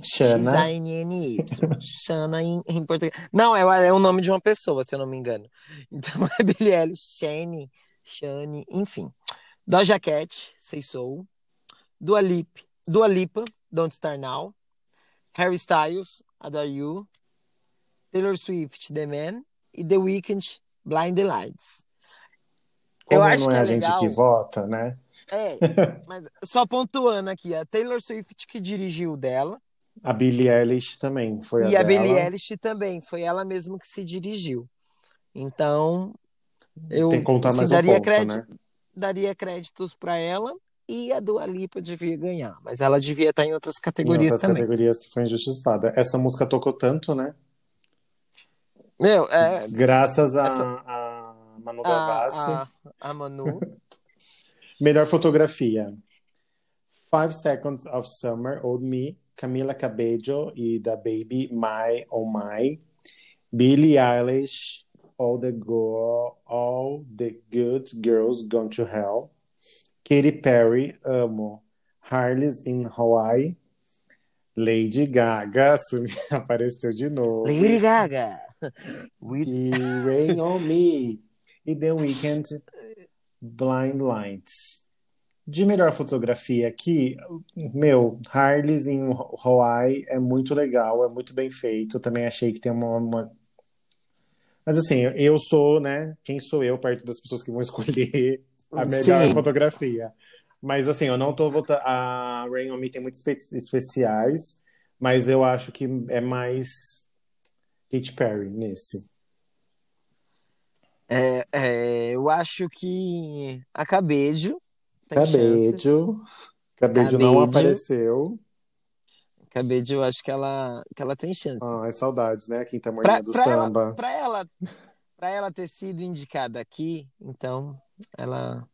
S1: Xana,
S2: X-A-N-N-Y. Shana em, em português. Não, é, é o nome de uma pessoa, se eu não me engano. Então é Billie Eilish, Shane, Shane, enfim. Doja Cat, Say Soul. Dua, Lip, Dua Lipa, Don't Start Now. Harry Styles, Adore You. Taylor Swift, The Man. E The Weeknd, Blind Lights.
S1: como
S2: eu acho
S1: não
S2: que
S1: é
S2: é
S1: a gente
S2: legal.
S1: que vota, né?
S2: É, mas só pontuando aqui, a Taylor Swift que dirigiu o dela.
S1: A Billie Eilish também foi
S2: E
S1: a
S2: a Billie. Eilish também, foi ela mesma que se dirigiu. Então, eu
S1: Tem que contar
S2: assim,
S1: um
S2: daria,
S1: ponto,
S2: crédito,
S1: né?
S2: daria créditos para ela e a Dua Lipa devia ganhar, mas ela devia estar em outras
S1: Em
S2: categorias
S1: outras
S2: também.
S1: categorias que foi injustiçada. Essa música tocou tanto, né?
S2: Meu, é,
S1: Graças a,
S2: Essa-
S1: a Manu Gavassi.
S2: a, a, a Manu,
S1: Melhor fotografia. Five Seconds of Summer, Old Me, Camila Cabello e da Baby My Oh My, Billie Eilish, All the Go All the Good Girls Gone to Hell, Katy Perry, amo, Harley's in Hawaii, Lady Gaga sumi- apareceu de novo.
S2: Lady Gaga.
S1: E Rain on Me. E The Weeknd, Blind Lights. De melhor fotografia aqui, meu, Harley's em Hawaii é muito legal, é muito bem feito. Também achei que tem uma, uma- Mas assim, eu sou, né? Quem sou eu perto das pessoas que vão escolher a melhor
S2: Sim.
S1: fotografia? Mas assim, eu não tô votando. A Rain on Me tem muitos espe- especiais, mas eu acho que é mais Katy Perry nesse.
S2: É, é, eu acho que a Cabejo tem chances.
S1: Cabejo. Cabejo não apareceu.
S2: Cabejo, eu acho que ela, que ela tem chances.
S1: Ai, saudades, né? A quinta
S2: Pra,
S1: morninha do
S2: pra ela,
S1: samba.
S2: pra, ela, pra ela ter sido indicada aqui, então ela.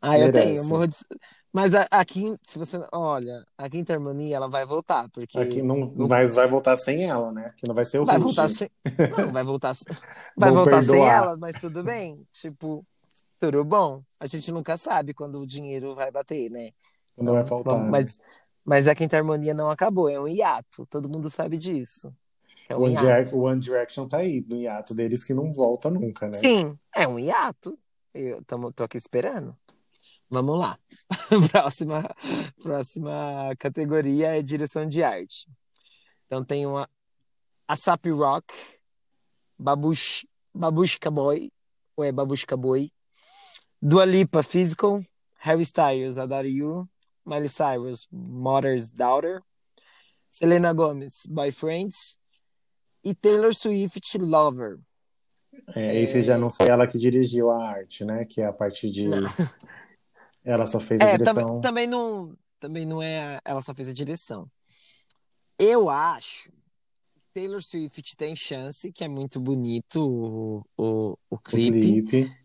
S2: Ah, eu
S1: Merece.
S2: tenho, eu morro de... Mas a, a quinta, se você. Olha, a quinta harmonia ela vai voltar, porque.
S1: Aqui não,
S2: não-
S1: mas vai voltar sem ela, né? Que não vai ser o
S2: vai
S1: Ruge.
S2: voltar sem. Não, vai voltar, sem- vai
S1: Vou
S2: voltar sem ela, mas tudo bem. Tipo, tudo bom. A gente nunca sabe quando o dinheiro vai bater, né?
S1: Não vai
S2: Então,
S1: faltar.
S2: vamos- mas, mas a quinta harmonia não acabou, é um hiato. Todo mundo sabe disso. É um
S1: One
S2: hiato.
S1: Direc- One Direction tá aí, no hiato deles que não volta nunca, né?
S2: Sim, é um hiato. Eu tamo, tô aqui esperando. Vamos lá. próxima, próxima categoria é direção de arte. Então tem uma Asap Rock, Babush, Babushka Boy, ou é Babushka Boy, Dua Lipa Physical, Harry Styles, Adore You, Miley Cyrus, Mother's Daughter, Selena Gomez, Boyfriend e Taylor Swift, Lover.
S1: É, esse é... já não foi ela que dirigiu a arte, né? Que é a parte de. Não. Ela só fez a é, direção.
S2: Também, também, não, também não é. Ela só fez a direção. Eu acho Taylor Swift tem chance, que é muito bonito o, o, o, clipe. o clipe.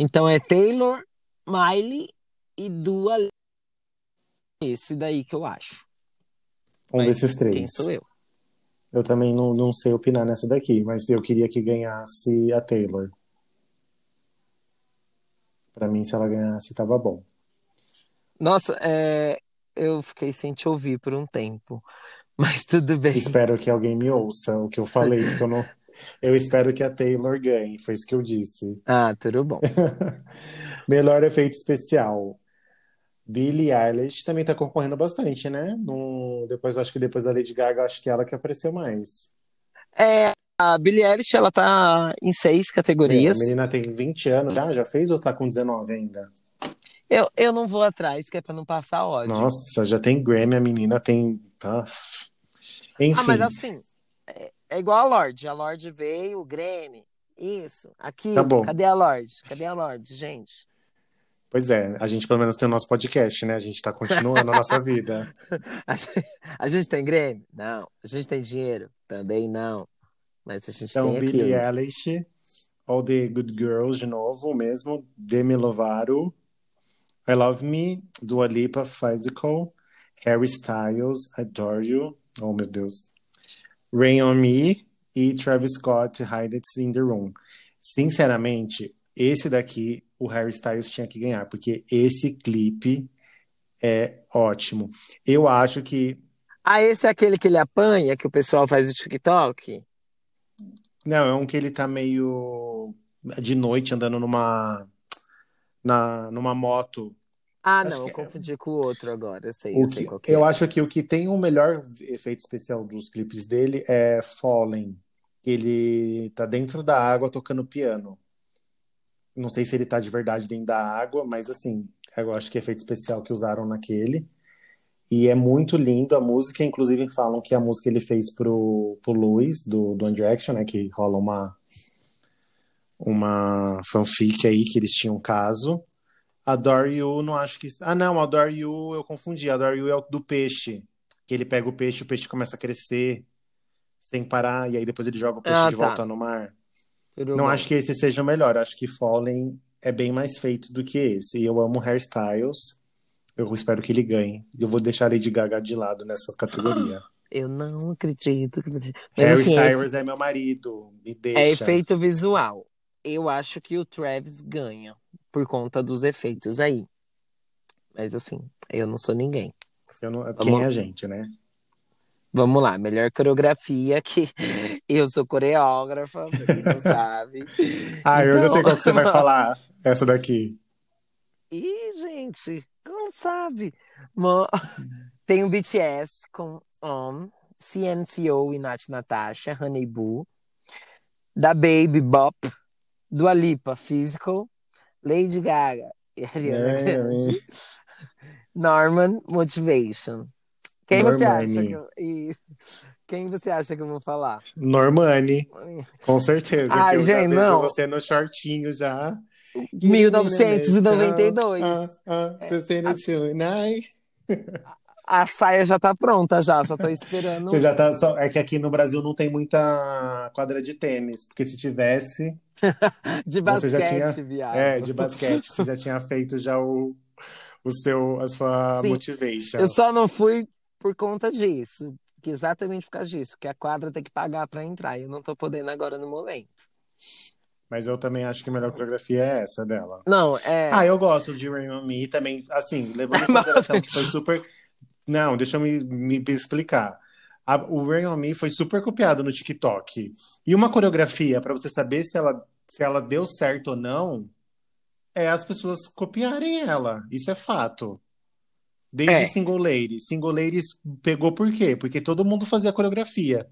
S2: Então é Taylor, Miley e Dua Esse daí que eu acho.
S1: Um mas desses três.
S2: Quem sou eu?
S1: Eu também não, não sei opinar nessa daqui, mas eu queria que ganhasse a Taylor. Para mim, se ela ganhasse, tava bom.
S2: Nossa, é... eu fiquei sem te ouvir por um tempo, mas tudo bem.
S1: Espero que alguém me ouça o que eu falei, porque eu não. Eu espero que a Taylor ganhe, foi isso que eu disse.
S2: Ah, tudo bom.
S1: Melhor efeito especial. Billie Eilish também tá concorrendo bastante, né? Num... Depois, acho que depois da Lady Gaga, acho que ela que apareceu mais.
S2: É, a Billie Eilish, ela tá em seis categorias.
S1: É, a menina tem 20 anos já, já fez ou tá com 19 ainda?
S2: Eu, eu não vou atrás, que é pra não passar ódio.
S1: Nossa, já tem Grammy, a menina tem. Ah, enfim.
S2: Ah, mas assim, é, igual a Lorde. A Lorde veio, o Grammy, isso, aqui. Tá bom. Cadê a Lorde? Cadê a Lorde, gente?
S1: Pois é, a gente pelo menos tem o nosso podcast, né? A gente tá continuando a nossa vida.
S2: A gente, a gente tem Grammy? Não. A gente tem dinheiro? Também não. Mas a gente
S1: então,
S2: tem
S1: Billie Eilish, All the Good Girls de novo, mesmo, Demi Lovato, I Love Me, Dua Lipa, Physical, Harry Styles, Adore You, oh meu Deus, Rain On Me e Travis Scott, Hide It's in the Room. Sinceramente, esse daqui o Harry Styles tinha que ganhar, porque esse clipe é ótimo. Eu acho que.
S2: Ah, esse é aquele que ele apanha, que o pessoal faz o TikTok?
S1: Não, é um que ele tá meio de noite andando numa na, numa moto.
S2: Ah, acho não, eu é confundi com o outro agora, eu sei, eu
S1: que,
S2: sei qual
S1: Eu
S2: é.
S1: acho que o que tem o melhor efeito especial dos clipes dele é Fallen. Ele tá dentro da água tocando piano. Não sei se ele tá de verdade dentro da água, mas assim, eu acho que é efeito especial que usaram naquele. E é muito lindo a música, inclusive falam que a música ele fez pro, pro Luiz, do, do One Direction, né? Que rola uma, uma fanfic aí que eles tinham um caso. Adore You, não acho que. Ah, não, Adore You eu confundi. Adore You é o do peixe. Que ele pega o peixe, o peixe começa a crescer sem parar, e aí depois ele joga o peixe ah, de tá. volta no mar. Tudo não bom. acho que esse seja o melhor. Acho que Fallen é bem mais feito do que esse. E eu amo hairstyles. Eu espero que ele ganhe. Eu vou deixar Lady Gaga de lado nessa categoria.
S2: Eu não acredito. Mas,
S1: Harry assim, Styles é... é meu marido. Me deixa.
S2: É efeito visual eu acho que o Travis ganha por conta dos efeitos aí. Mas assim, eu não sou ninguém.
S1: Não, quem Vamos... é a gente, né?
S2: Vamos lá, melhor coreografia que eu sou coreógrafa, você não sabe.
S1: ah, então... eu já sei qual que você vai então falar. Essa daqui.
S2: Ih, gente, não sabe. Tem o BTS com On, CNCO e Nath Natasha, Honey Boo. Da Baby Bop, Dua Lipa, Physical, Lady Gaga e Ariana é, Grande. É. Norman, Motivation. Quem Normani. você acha que eu... E... Quem você acha que eu vou falar?
S1: Normani. Com certeza.
S2: Ai,
S1: eu
S2: gente, já não.
S1: você no shortinho já.
S2: 1992. Ah,
S1: ah,
S2: a saia já tá pronta, já, só tô esperando.
S1: Você já tá. Só, é que aqui no Brasil não tem muita quadra de tênis, porque se tivesse.
S2: de basquete, tinha, viado.
S1: É, de basquete. Você já tinha feito já o, o seu, a sua Sim, motivation.
S2: Eu só não fui por conta disso. Exatamente por causa disso, que a quadra tem que pagar para entrar. E eu não tô podendo agora no momento.
S1: Mas eu também acho que a melhor coreografia é essa dela.
S2: Não, é.
S1: Ah, eu gosto de Rain on Me também, assim, levando em consideração que foi super não, deixa eu me, me explicar. A, o Rain On Me foi super copiado no TikTok. E uma coreografia, para você saber se ela, se ela deu certo ou não, é as pessoas copiarem ela. Isso é fato. Desde
S2: É.
S1: Single Ladies. Single Ladies pegou por quê? Porque todo mundo fazia coreografia.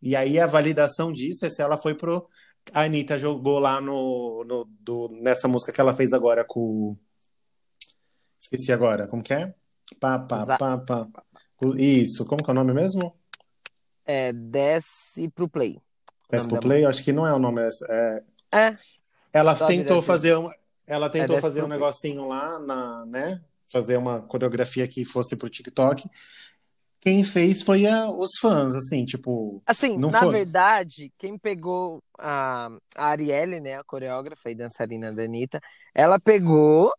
S1: E aí a validação disso é se ela foi pro. A Anitta jogou lá no, no- do- nessa música que ela fez agora com. Esqueci agora. Como que é? Pá, pá, pá, pá. Isso, como que é o nome mesmo?
S2: É, desce pro play.
S1: Desce pro Play? Acho que não é o nome. é-
S2: É,
S1: Ela
S2: Sobe,
S1: tentou
S2: desce.
S1: fazer um, ela tentou
S2: desce
S1: fazer um
S2: Play.
S1: negocinho lá na, né? Fazer uma coreografia que fosse pro TikTok. Quem fez foi a- os fãs, assim, tipo,
S2: Assim, na
S1: foi?
S2: verdade, quem pegou a, a Arielle, né, a coreógrafa e dançarina da Anitta, ela pegou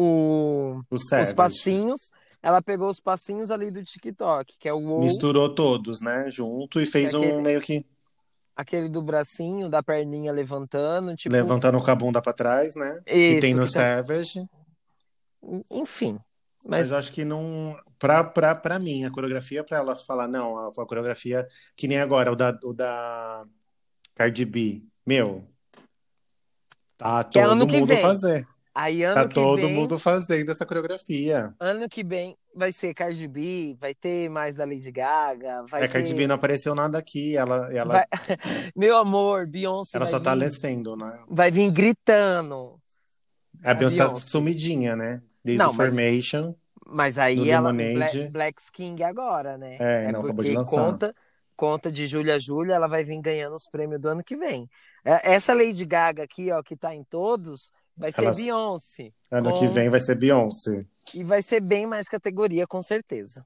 S2: o,
S1: os
S2: passinhos, ela pegou os passinhos ali do TikTok, que é o wow,
S1: Misturou todos, né? Junto e fez
S2: Que é
S1: um
S2: aquele-
S1: meio que
S2: aquele do bracinho, da perninha levantando, tipo,
S1: levantando com a bunda pra trás, né? que
S2: isso,
S1: tem no
S2: que tá-
S1: Savage.
S2: enfim.
S1: Mas
S2: Mas,
S1: acho que não. Pra, pra, pra mim, a coreografia, pra ela falar, não, a, a coreografia, que nem agora, o da, o da Cardi B. Meu, tá
S2: Que é
S1: todo
S2: ano que
S1: mundo
S2: vem.
S1: fazer.
S2: Aí ano
S1: Tá
S2: que
S1: todo
S2: vem,
S1: mundo fazendo essa coreografia.
S2: ano que vem vai ser Cardi B, vai ter mais da Lady Gaga, vai
S1: a Cardi
S2: ter...
S1: B não apareceu nada aqui, ela, ela,
S2: vai- Meu amor, Beyoncé
S1: ela só tá
S2: vir,
S1: descendo, né?
S2: vai vir gritando.
S1: A Beyoncé tá
S2: Beyoncé.
S1: sumidinha, né? Desde
S2: Não,
S1: o
S2: mas-
S1: Formation.
S2: Mas aí ela. Black, Black King agora, né?
S1: É, não, acabou de
S2: porque
S1: lançar.
S2: conta, conta de julho a ela vai vir ganhando os prêmios do ano que vem. É, Essa Lady Gaga aqui, ó, que tá em todos, vai ser
S1: Ela-
S2: Beyoncé.
S1: Ano
S2: Com-
S1: que vem vai ser Beyoncé.
S2: E vai ser bem mais categoria, com certeza.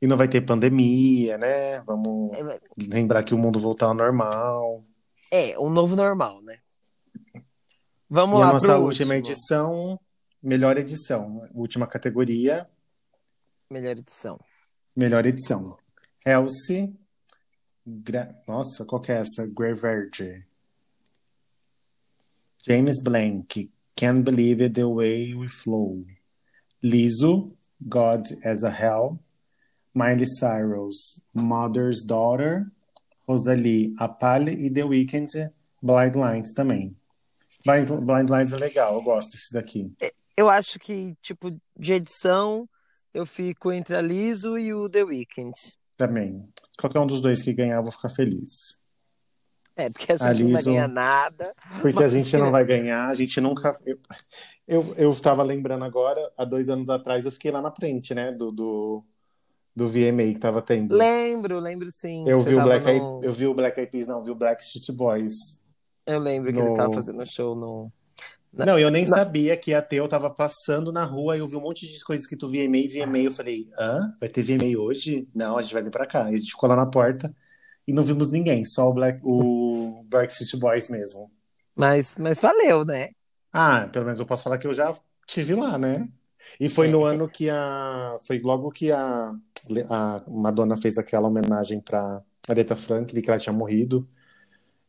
S1: E não vai ter pandemia, né? Vamos
S2: É,
S1: lembrar que o mundo voltar ao normal.
S2: É, o novo normal, né? Vamos
S1: e
S2: lá
S1: a nossa última
S2: último.
S1: edição, melhor edição. Última categoria,
S2: Melhor edição.
S1: melhor edição. Elsie. Gra... Nossa, qual que é essa? Greverde. James Blank. Can't Believe It The Way We Flow. Liso. God as a Hell. Miley Cyrus. Mother's Daughter. Rosalie. Apale e The Weeknd. Blind Lines também. Blind, Blind Lines é legal, eu gosto desse daqui.
S2: Eu acho que, tipo, de edição, eu fico entre a Liso e o The Weeknd.
S1: Também. Qualquer um dos dois que ganhar, eu vou ficar feliz.
S2: É, porque a
S1: A
S2: gente não vai ganhar nada.
S1: Porque a
S2: Mas-
S1: gente não vai ganhar, a gente nunca. Eu, eu, eu tava lembrando agora, há dois anos atrás, eu fiquei lá na frente, né? Do, do, do VMA que tava tendo.
S2: Lembro, lembro sim.
S1: Eu vi, o Black
S2: no-
S1: eu vi o Black Eyed Peas, não, vi o Black Street Boys.
S2: Eu lembro que
S1: no-
S2: eles estavam fazendo show no. Na-
S1: Não, eu nem
S2: na-
S1: sabia que ia ter, eu tava passando na rua e eu vi um monte de coisas que tu VMA, VMA, eu falei, hã? Vai ter VMA hoje? Não, a gente vai vir pra cá. E a gente ficou lá na porta e não vimos ninguém, só o Black, o Black Street Boys mesmo.
S2: Mas, mas valeu, né?
S1: Ah, pelo menos eu posso falar que eu já tive lá, né? E foi no ano que a. Foi logo que a, a Madonna fez aquela homenagem pra Aretha Franklin, que ela tinha morrido.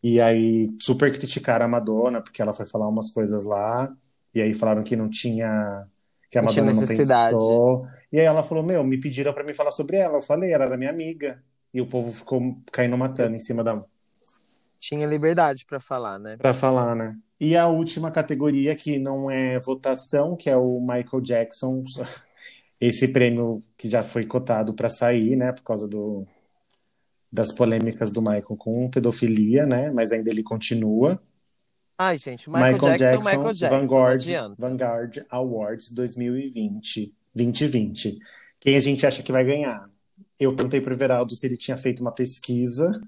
S1: E aí super criticaram a Madonna, porque ela foi falar umas coisas lá. E aí falaram que não tinha. Que a
S2: Não
S1: Madonna não pensou. E aí ela falou: Meu, me pediram pra mim falar sobre ela. Eu falei, ela era minha amiga. E o povo ficou caindo matando em cima da,
S2: Tinha liberdade pra falar, né?
S1: Pra falar, né? E a última categoria que não é votação, que é o Michael Jackson, esse prêmio que já foi cotado para sair, né, por causa do das polêmicas do Michael com pedofilia, né? Mas ainda ele continua.
S2: Ai, gente, Michael, Jackson, Michael Jackson.
S1: Vanguard. Vanguard Awards 2020, 2020. Quem a gente acha que vai ganhar? Eu perguntei pro Everaldo se ele tinha feito uma pesquisa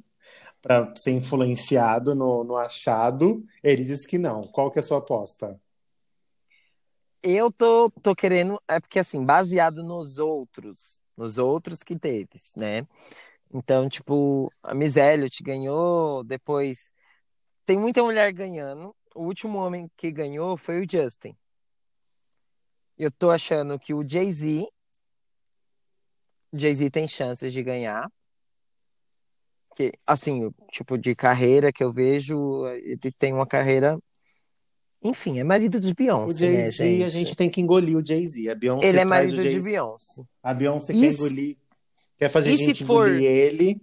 S1: para ser influenciado no, no achado. Ele disse que não. Qual que é a sua aposta?
S2: Eu tô, tô querendo, é porque assim, baseado nos outros, nos outros que teve, né? Então, tipo, a Miss Elliott ganhou, depois tem muita mulher ganhando. O último homem que ganhou foi o Justin. Eu tô achando que o Jay-Z, Jay-Z tem chances de ganhar. Que, assim, o tipo de carreira que eu vejo, ele tem uma carreira. Enfim, é marido de
S1: O
S2: Beyoncé, né,
S1: Jay-Z,
S2: gente?
S1: a gente tem que engolir o Jay-Z. A Beyoncé
S2: Ele é marido
S1: o
S2: de. Beyoncé.
S1: A Beyoncé quer engolir, quer fazer a gente
S2: for-
S1: engolir ele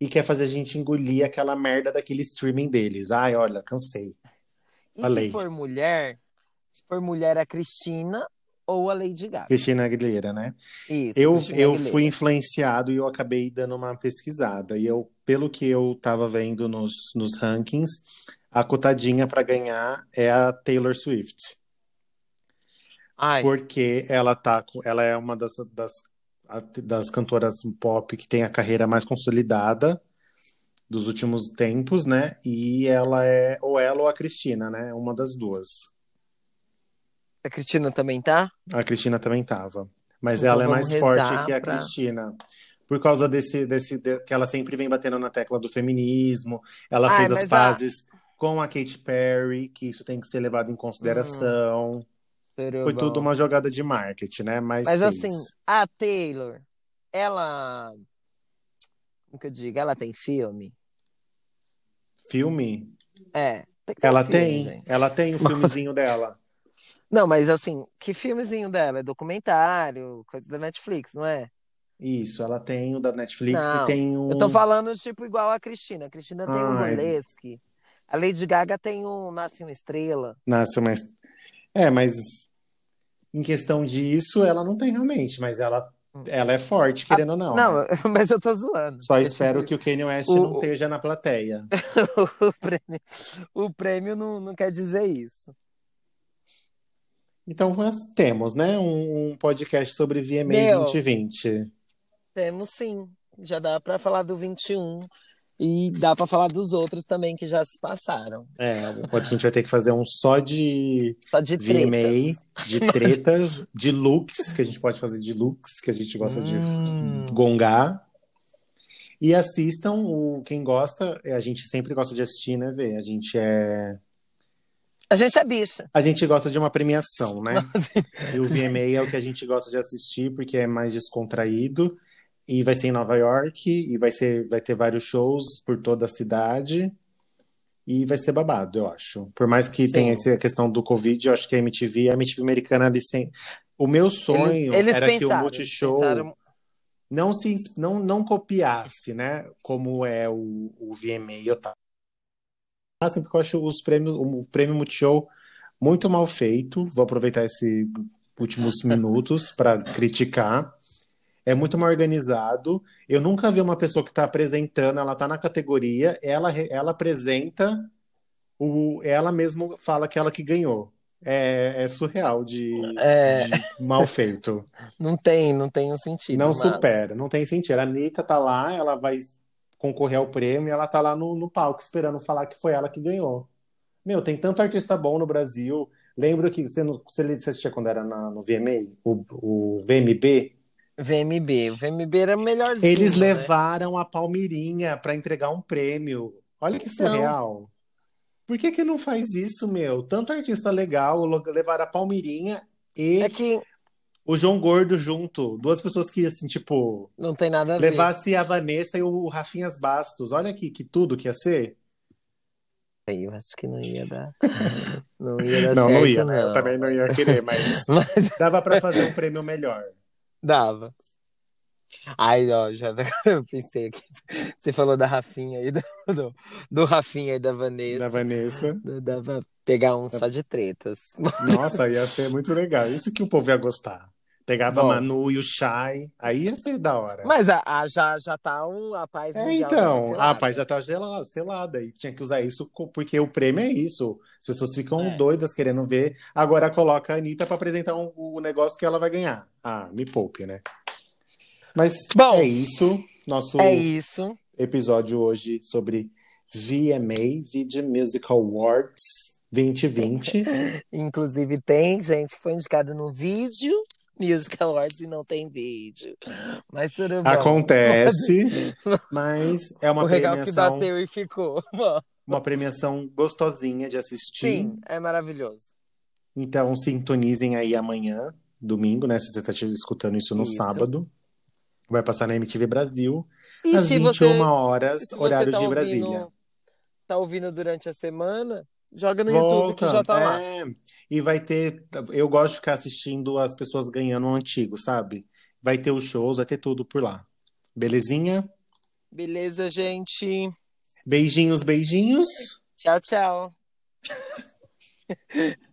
S1: e quer fazer a gente engolir aquela merda daquele streaming deles. Ai, olha, cansei.
S2: E
S1: Falei.
S2: se for mulher, Se for mulher, a Cristina ou a Lady Gaga.
S1: Cristina Aguilera, né?
S2: Isso,
S1: Eu,
S2: Cristina
S1: eu
S2: Aguilera.
S1: fui influenciado e eu acabei dando uma pesquisada. E eu, pelo que eu tava vendo nos, nos rankings, a cotadinha para ganhar é a Taylor Swift.
S2: Ai,
S1: Porque ela tá, ela é uma das, das, das cantoras pop que tem a carreira mais consolidada dos últimos tempos, né? E ela é ou ela ou a Cristina, né? Uma das duas.
S2: A Cristina também tá?
S1: A Cristina também tava. Mas
S2: Então
S1: ela é mais forte que a
S2: pra-
S1: Cristina. Por causa desse, desse, de- que ela sempre vem batendo na tecla do feminismo. Ela
S2: Ai,
S1: fez as
S2: mas a-
S1: com a Katy Perry, que isso tem que ser levado em consideração. Foi tudo uma jogada de marketing, né? Mas,
S2: Mas
S1: fez.
S2: assim, a Taylor, ela. Como que eu digo? Ela tem filme?
S1: Filme?
S2: É. Tem
S1: Ela
S2: filme,
S1: tem.
S2: gente.
S1: Ela tem o filmezinho dela.
S2: Não, mas assim, que filmezinho dela? É documentário, coisa da Netflix, não é?
S1: Isso, ela tem o da Netflix
S2: Não,
S1: e tem um.
S2: Eu tô falando, tipo, igual a Cristina. A Cristina tem um
S1: Ai.
S2: burlesque. A Lady Gaga tem um Nasce uma Estrela.
S1: Nossa, mas. É, mas em questão disso, ela não tem realmente, mas ela, ela é forte, querendo ou não.
S2: Não,
S1: né?
S2: mas eu tô zoando.
S1: Só
S2: É
S1: espero que o Kanye West
S2: O-
S1: não esteja na plateia.
S2: o prêmio, o prêmio não, não quer dizer isso.
S1: Então, nós temos, né? Um, um podcast sobre VMA
S2: Meu.
S1: 2020.
S2: Temos sim. Já dá pra falar do 21 e dá pra falar dos outros também que já se passaram.
S1: É, a gente vai ter que fazer um só de
S2: Só de
S1: VMA,
S2: tretas.
S1: de tretas, de looks, que a gente pode fazer de looks, que a gente gosta de
S2: Hum.
S1: gongar. E assistam, o, quem gosta, a gente sempre gosta de assistir, né, Vê? A gente é.
S2: A gente é bicha.
S1: A gente gosta de uma premiação, né? E o VMA é o que a gente gosta de assistir porque é mais descontraído e vai ser em Nova York e vai ser vai ter vários shows por toda a cidade e vai ser babado, eu acho. Por mais que
S2: Sim.
S1: tenha essa questão do Covid, eu acho que a MTV, a MTV americana, eles têm... o meu sonho
S2: Eles, eles
S1: era que o
S2: pensaram,
S1: Multishow
S2: pensaram-
S1: não se não, não copiasse, né? Como é o, o VMA e o tal. Assim, porque eu acho os prêmios, o prêmio Multishow muito mal feito. Vou aproveitar esses últimos minutos para criticar. É muito mal organizado. Eu nunca vi uma pessoa que está apresentando, ela está na categoria, ela, ela apresenta, o, ela mesmo fala que ela que ganhou. É, é surreal de,
S2: É.
S1: de mal feito.
S2: Não tem, não tem um sentido.
S1: Não
S2: mas-
S1: supera, não tem sentido. A Anitta tá lá, ela vai concorrer ao prêmio e ela tá lá no, no palco esperando falar que foi ela que ganhou. Meu, tem tanto artista bom no Brasil. Lembro que você, não- você, assistia quando era na- no VMA, o, o VMB?
S2: VMB. O VMB era o melhorzinho.
S1: Eles
S2: né?
S1: levaram a Palmirinha pra entregar um prêmio. Olha que
S2: Então.
S1: surreal. Por que que não faz isso, meu? Tanto artista legal, levaram a Palmirinha e
S2: É que
S1: o João Gordo junto. Duas pessoas que, assim, tipo,
S2: não tem nada a ver.
S1: levasse a Vanessa e o Rafinhas Bastos. Olha que, que tudo que ia ser.
S2: Eu acho que não ia dar. Não ia dar
S1: Não,
S2: certo,
S1: não ia, né? Eu
S2: não.
S1: também não ia querer, mas
S2: Mas
S1: dava pra fazer um prêmio melhor.
S2: dava. Ai, ó, já eu pensei aqui. Você falou da Rafinha aí, do, do, do Rafinha e da Vanessa.
S1: Da Vanessa.
S2: Dava pegar um só de tretas.
S1: Nossa, ia ser muito legal. Isso que o povo ia gostar. Pegava a. Manu e o Shai. Aí ia ser da hora.
S2: Mas a, a- já, já tá um, a paz
S1: É,
S2: já
S1: então, a paz já tá gelada, selada. E tinha que usar isso porque o prêmio é isso. As pessoas ficam
S2: É.
S1: doidas querendo ver. Agora coloca a Anitta pra apresentar um- o negócio que ela vai ganhar. Ah, me poupe, né? Mas
S2: Bom,
S1: é isso. Nosso
S2: É isso.
S1: episódio hoje sobre VMA, Video Music Awards 2020.
S2: Inclusive, tem gente que foi indicada no vídeo Music Awards e não tem vídeo. Mas tudo bom.
S1: Acontece, mas é uma
S2: o legal que
S1: premiação,
S2: bateu e ficou.
S1: Uma premiação gostosinha de assistir.
S2: Sim, é maravilhoso.
S1: Então sintonizem aí amanhã, domingo, né? Se você está escutando isso no
S2: Isso.
S1: sábado. Vai passar na MTV Brasil,
S2: E
S1: às
S2: se
S1: 21
S2: você,
S1: horas, horário
S2: tá
S1: de
S2: ouvindo,
S1: Brasília.
S2: tá ouvindo durante a semana, joga no YouTube que
S1: Volta,
S2: já tá lá.
S1: é. E vai ter. Eu gosto de ficar assistindo as pessoas ganhando o antigo, sabe? Vai ter os shows, vai ter tudo por lá. Belezinha?
S2: Beleza, gente?
S1: Beijinhos, beijinhos.
S2: Tchau, tchau.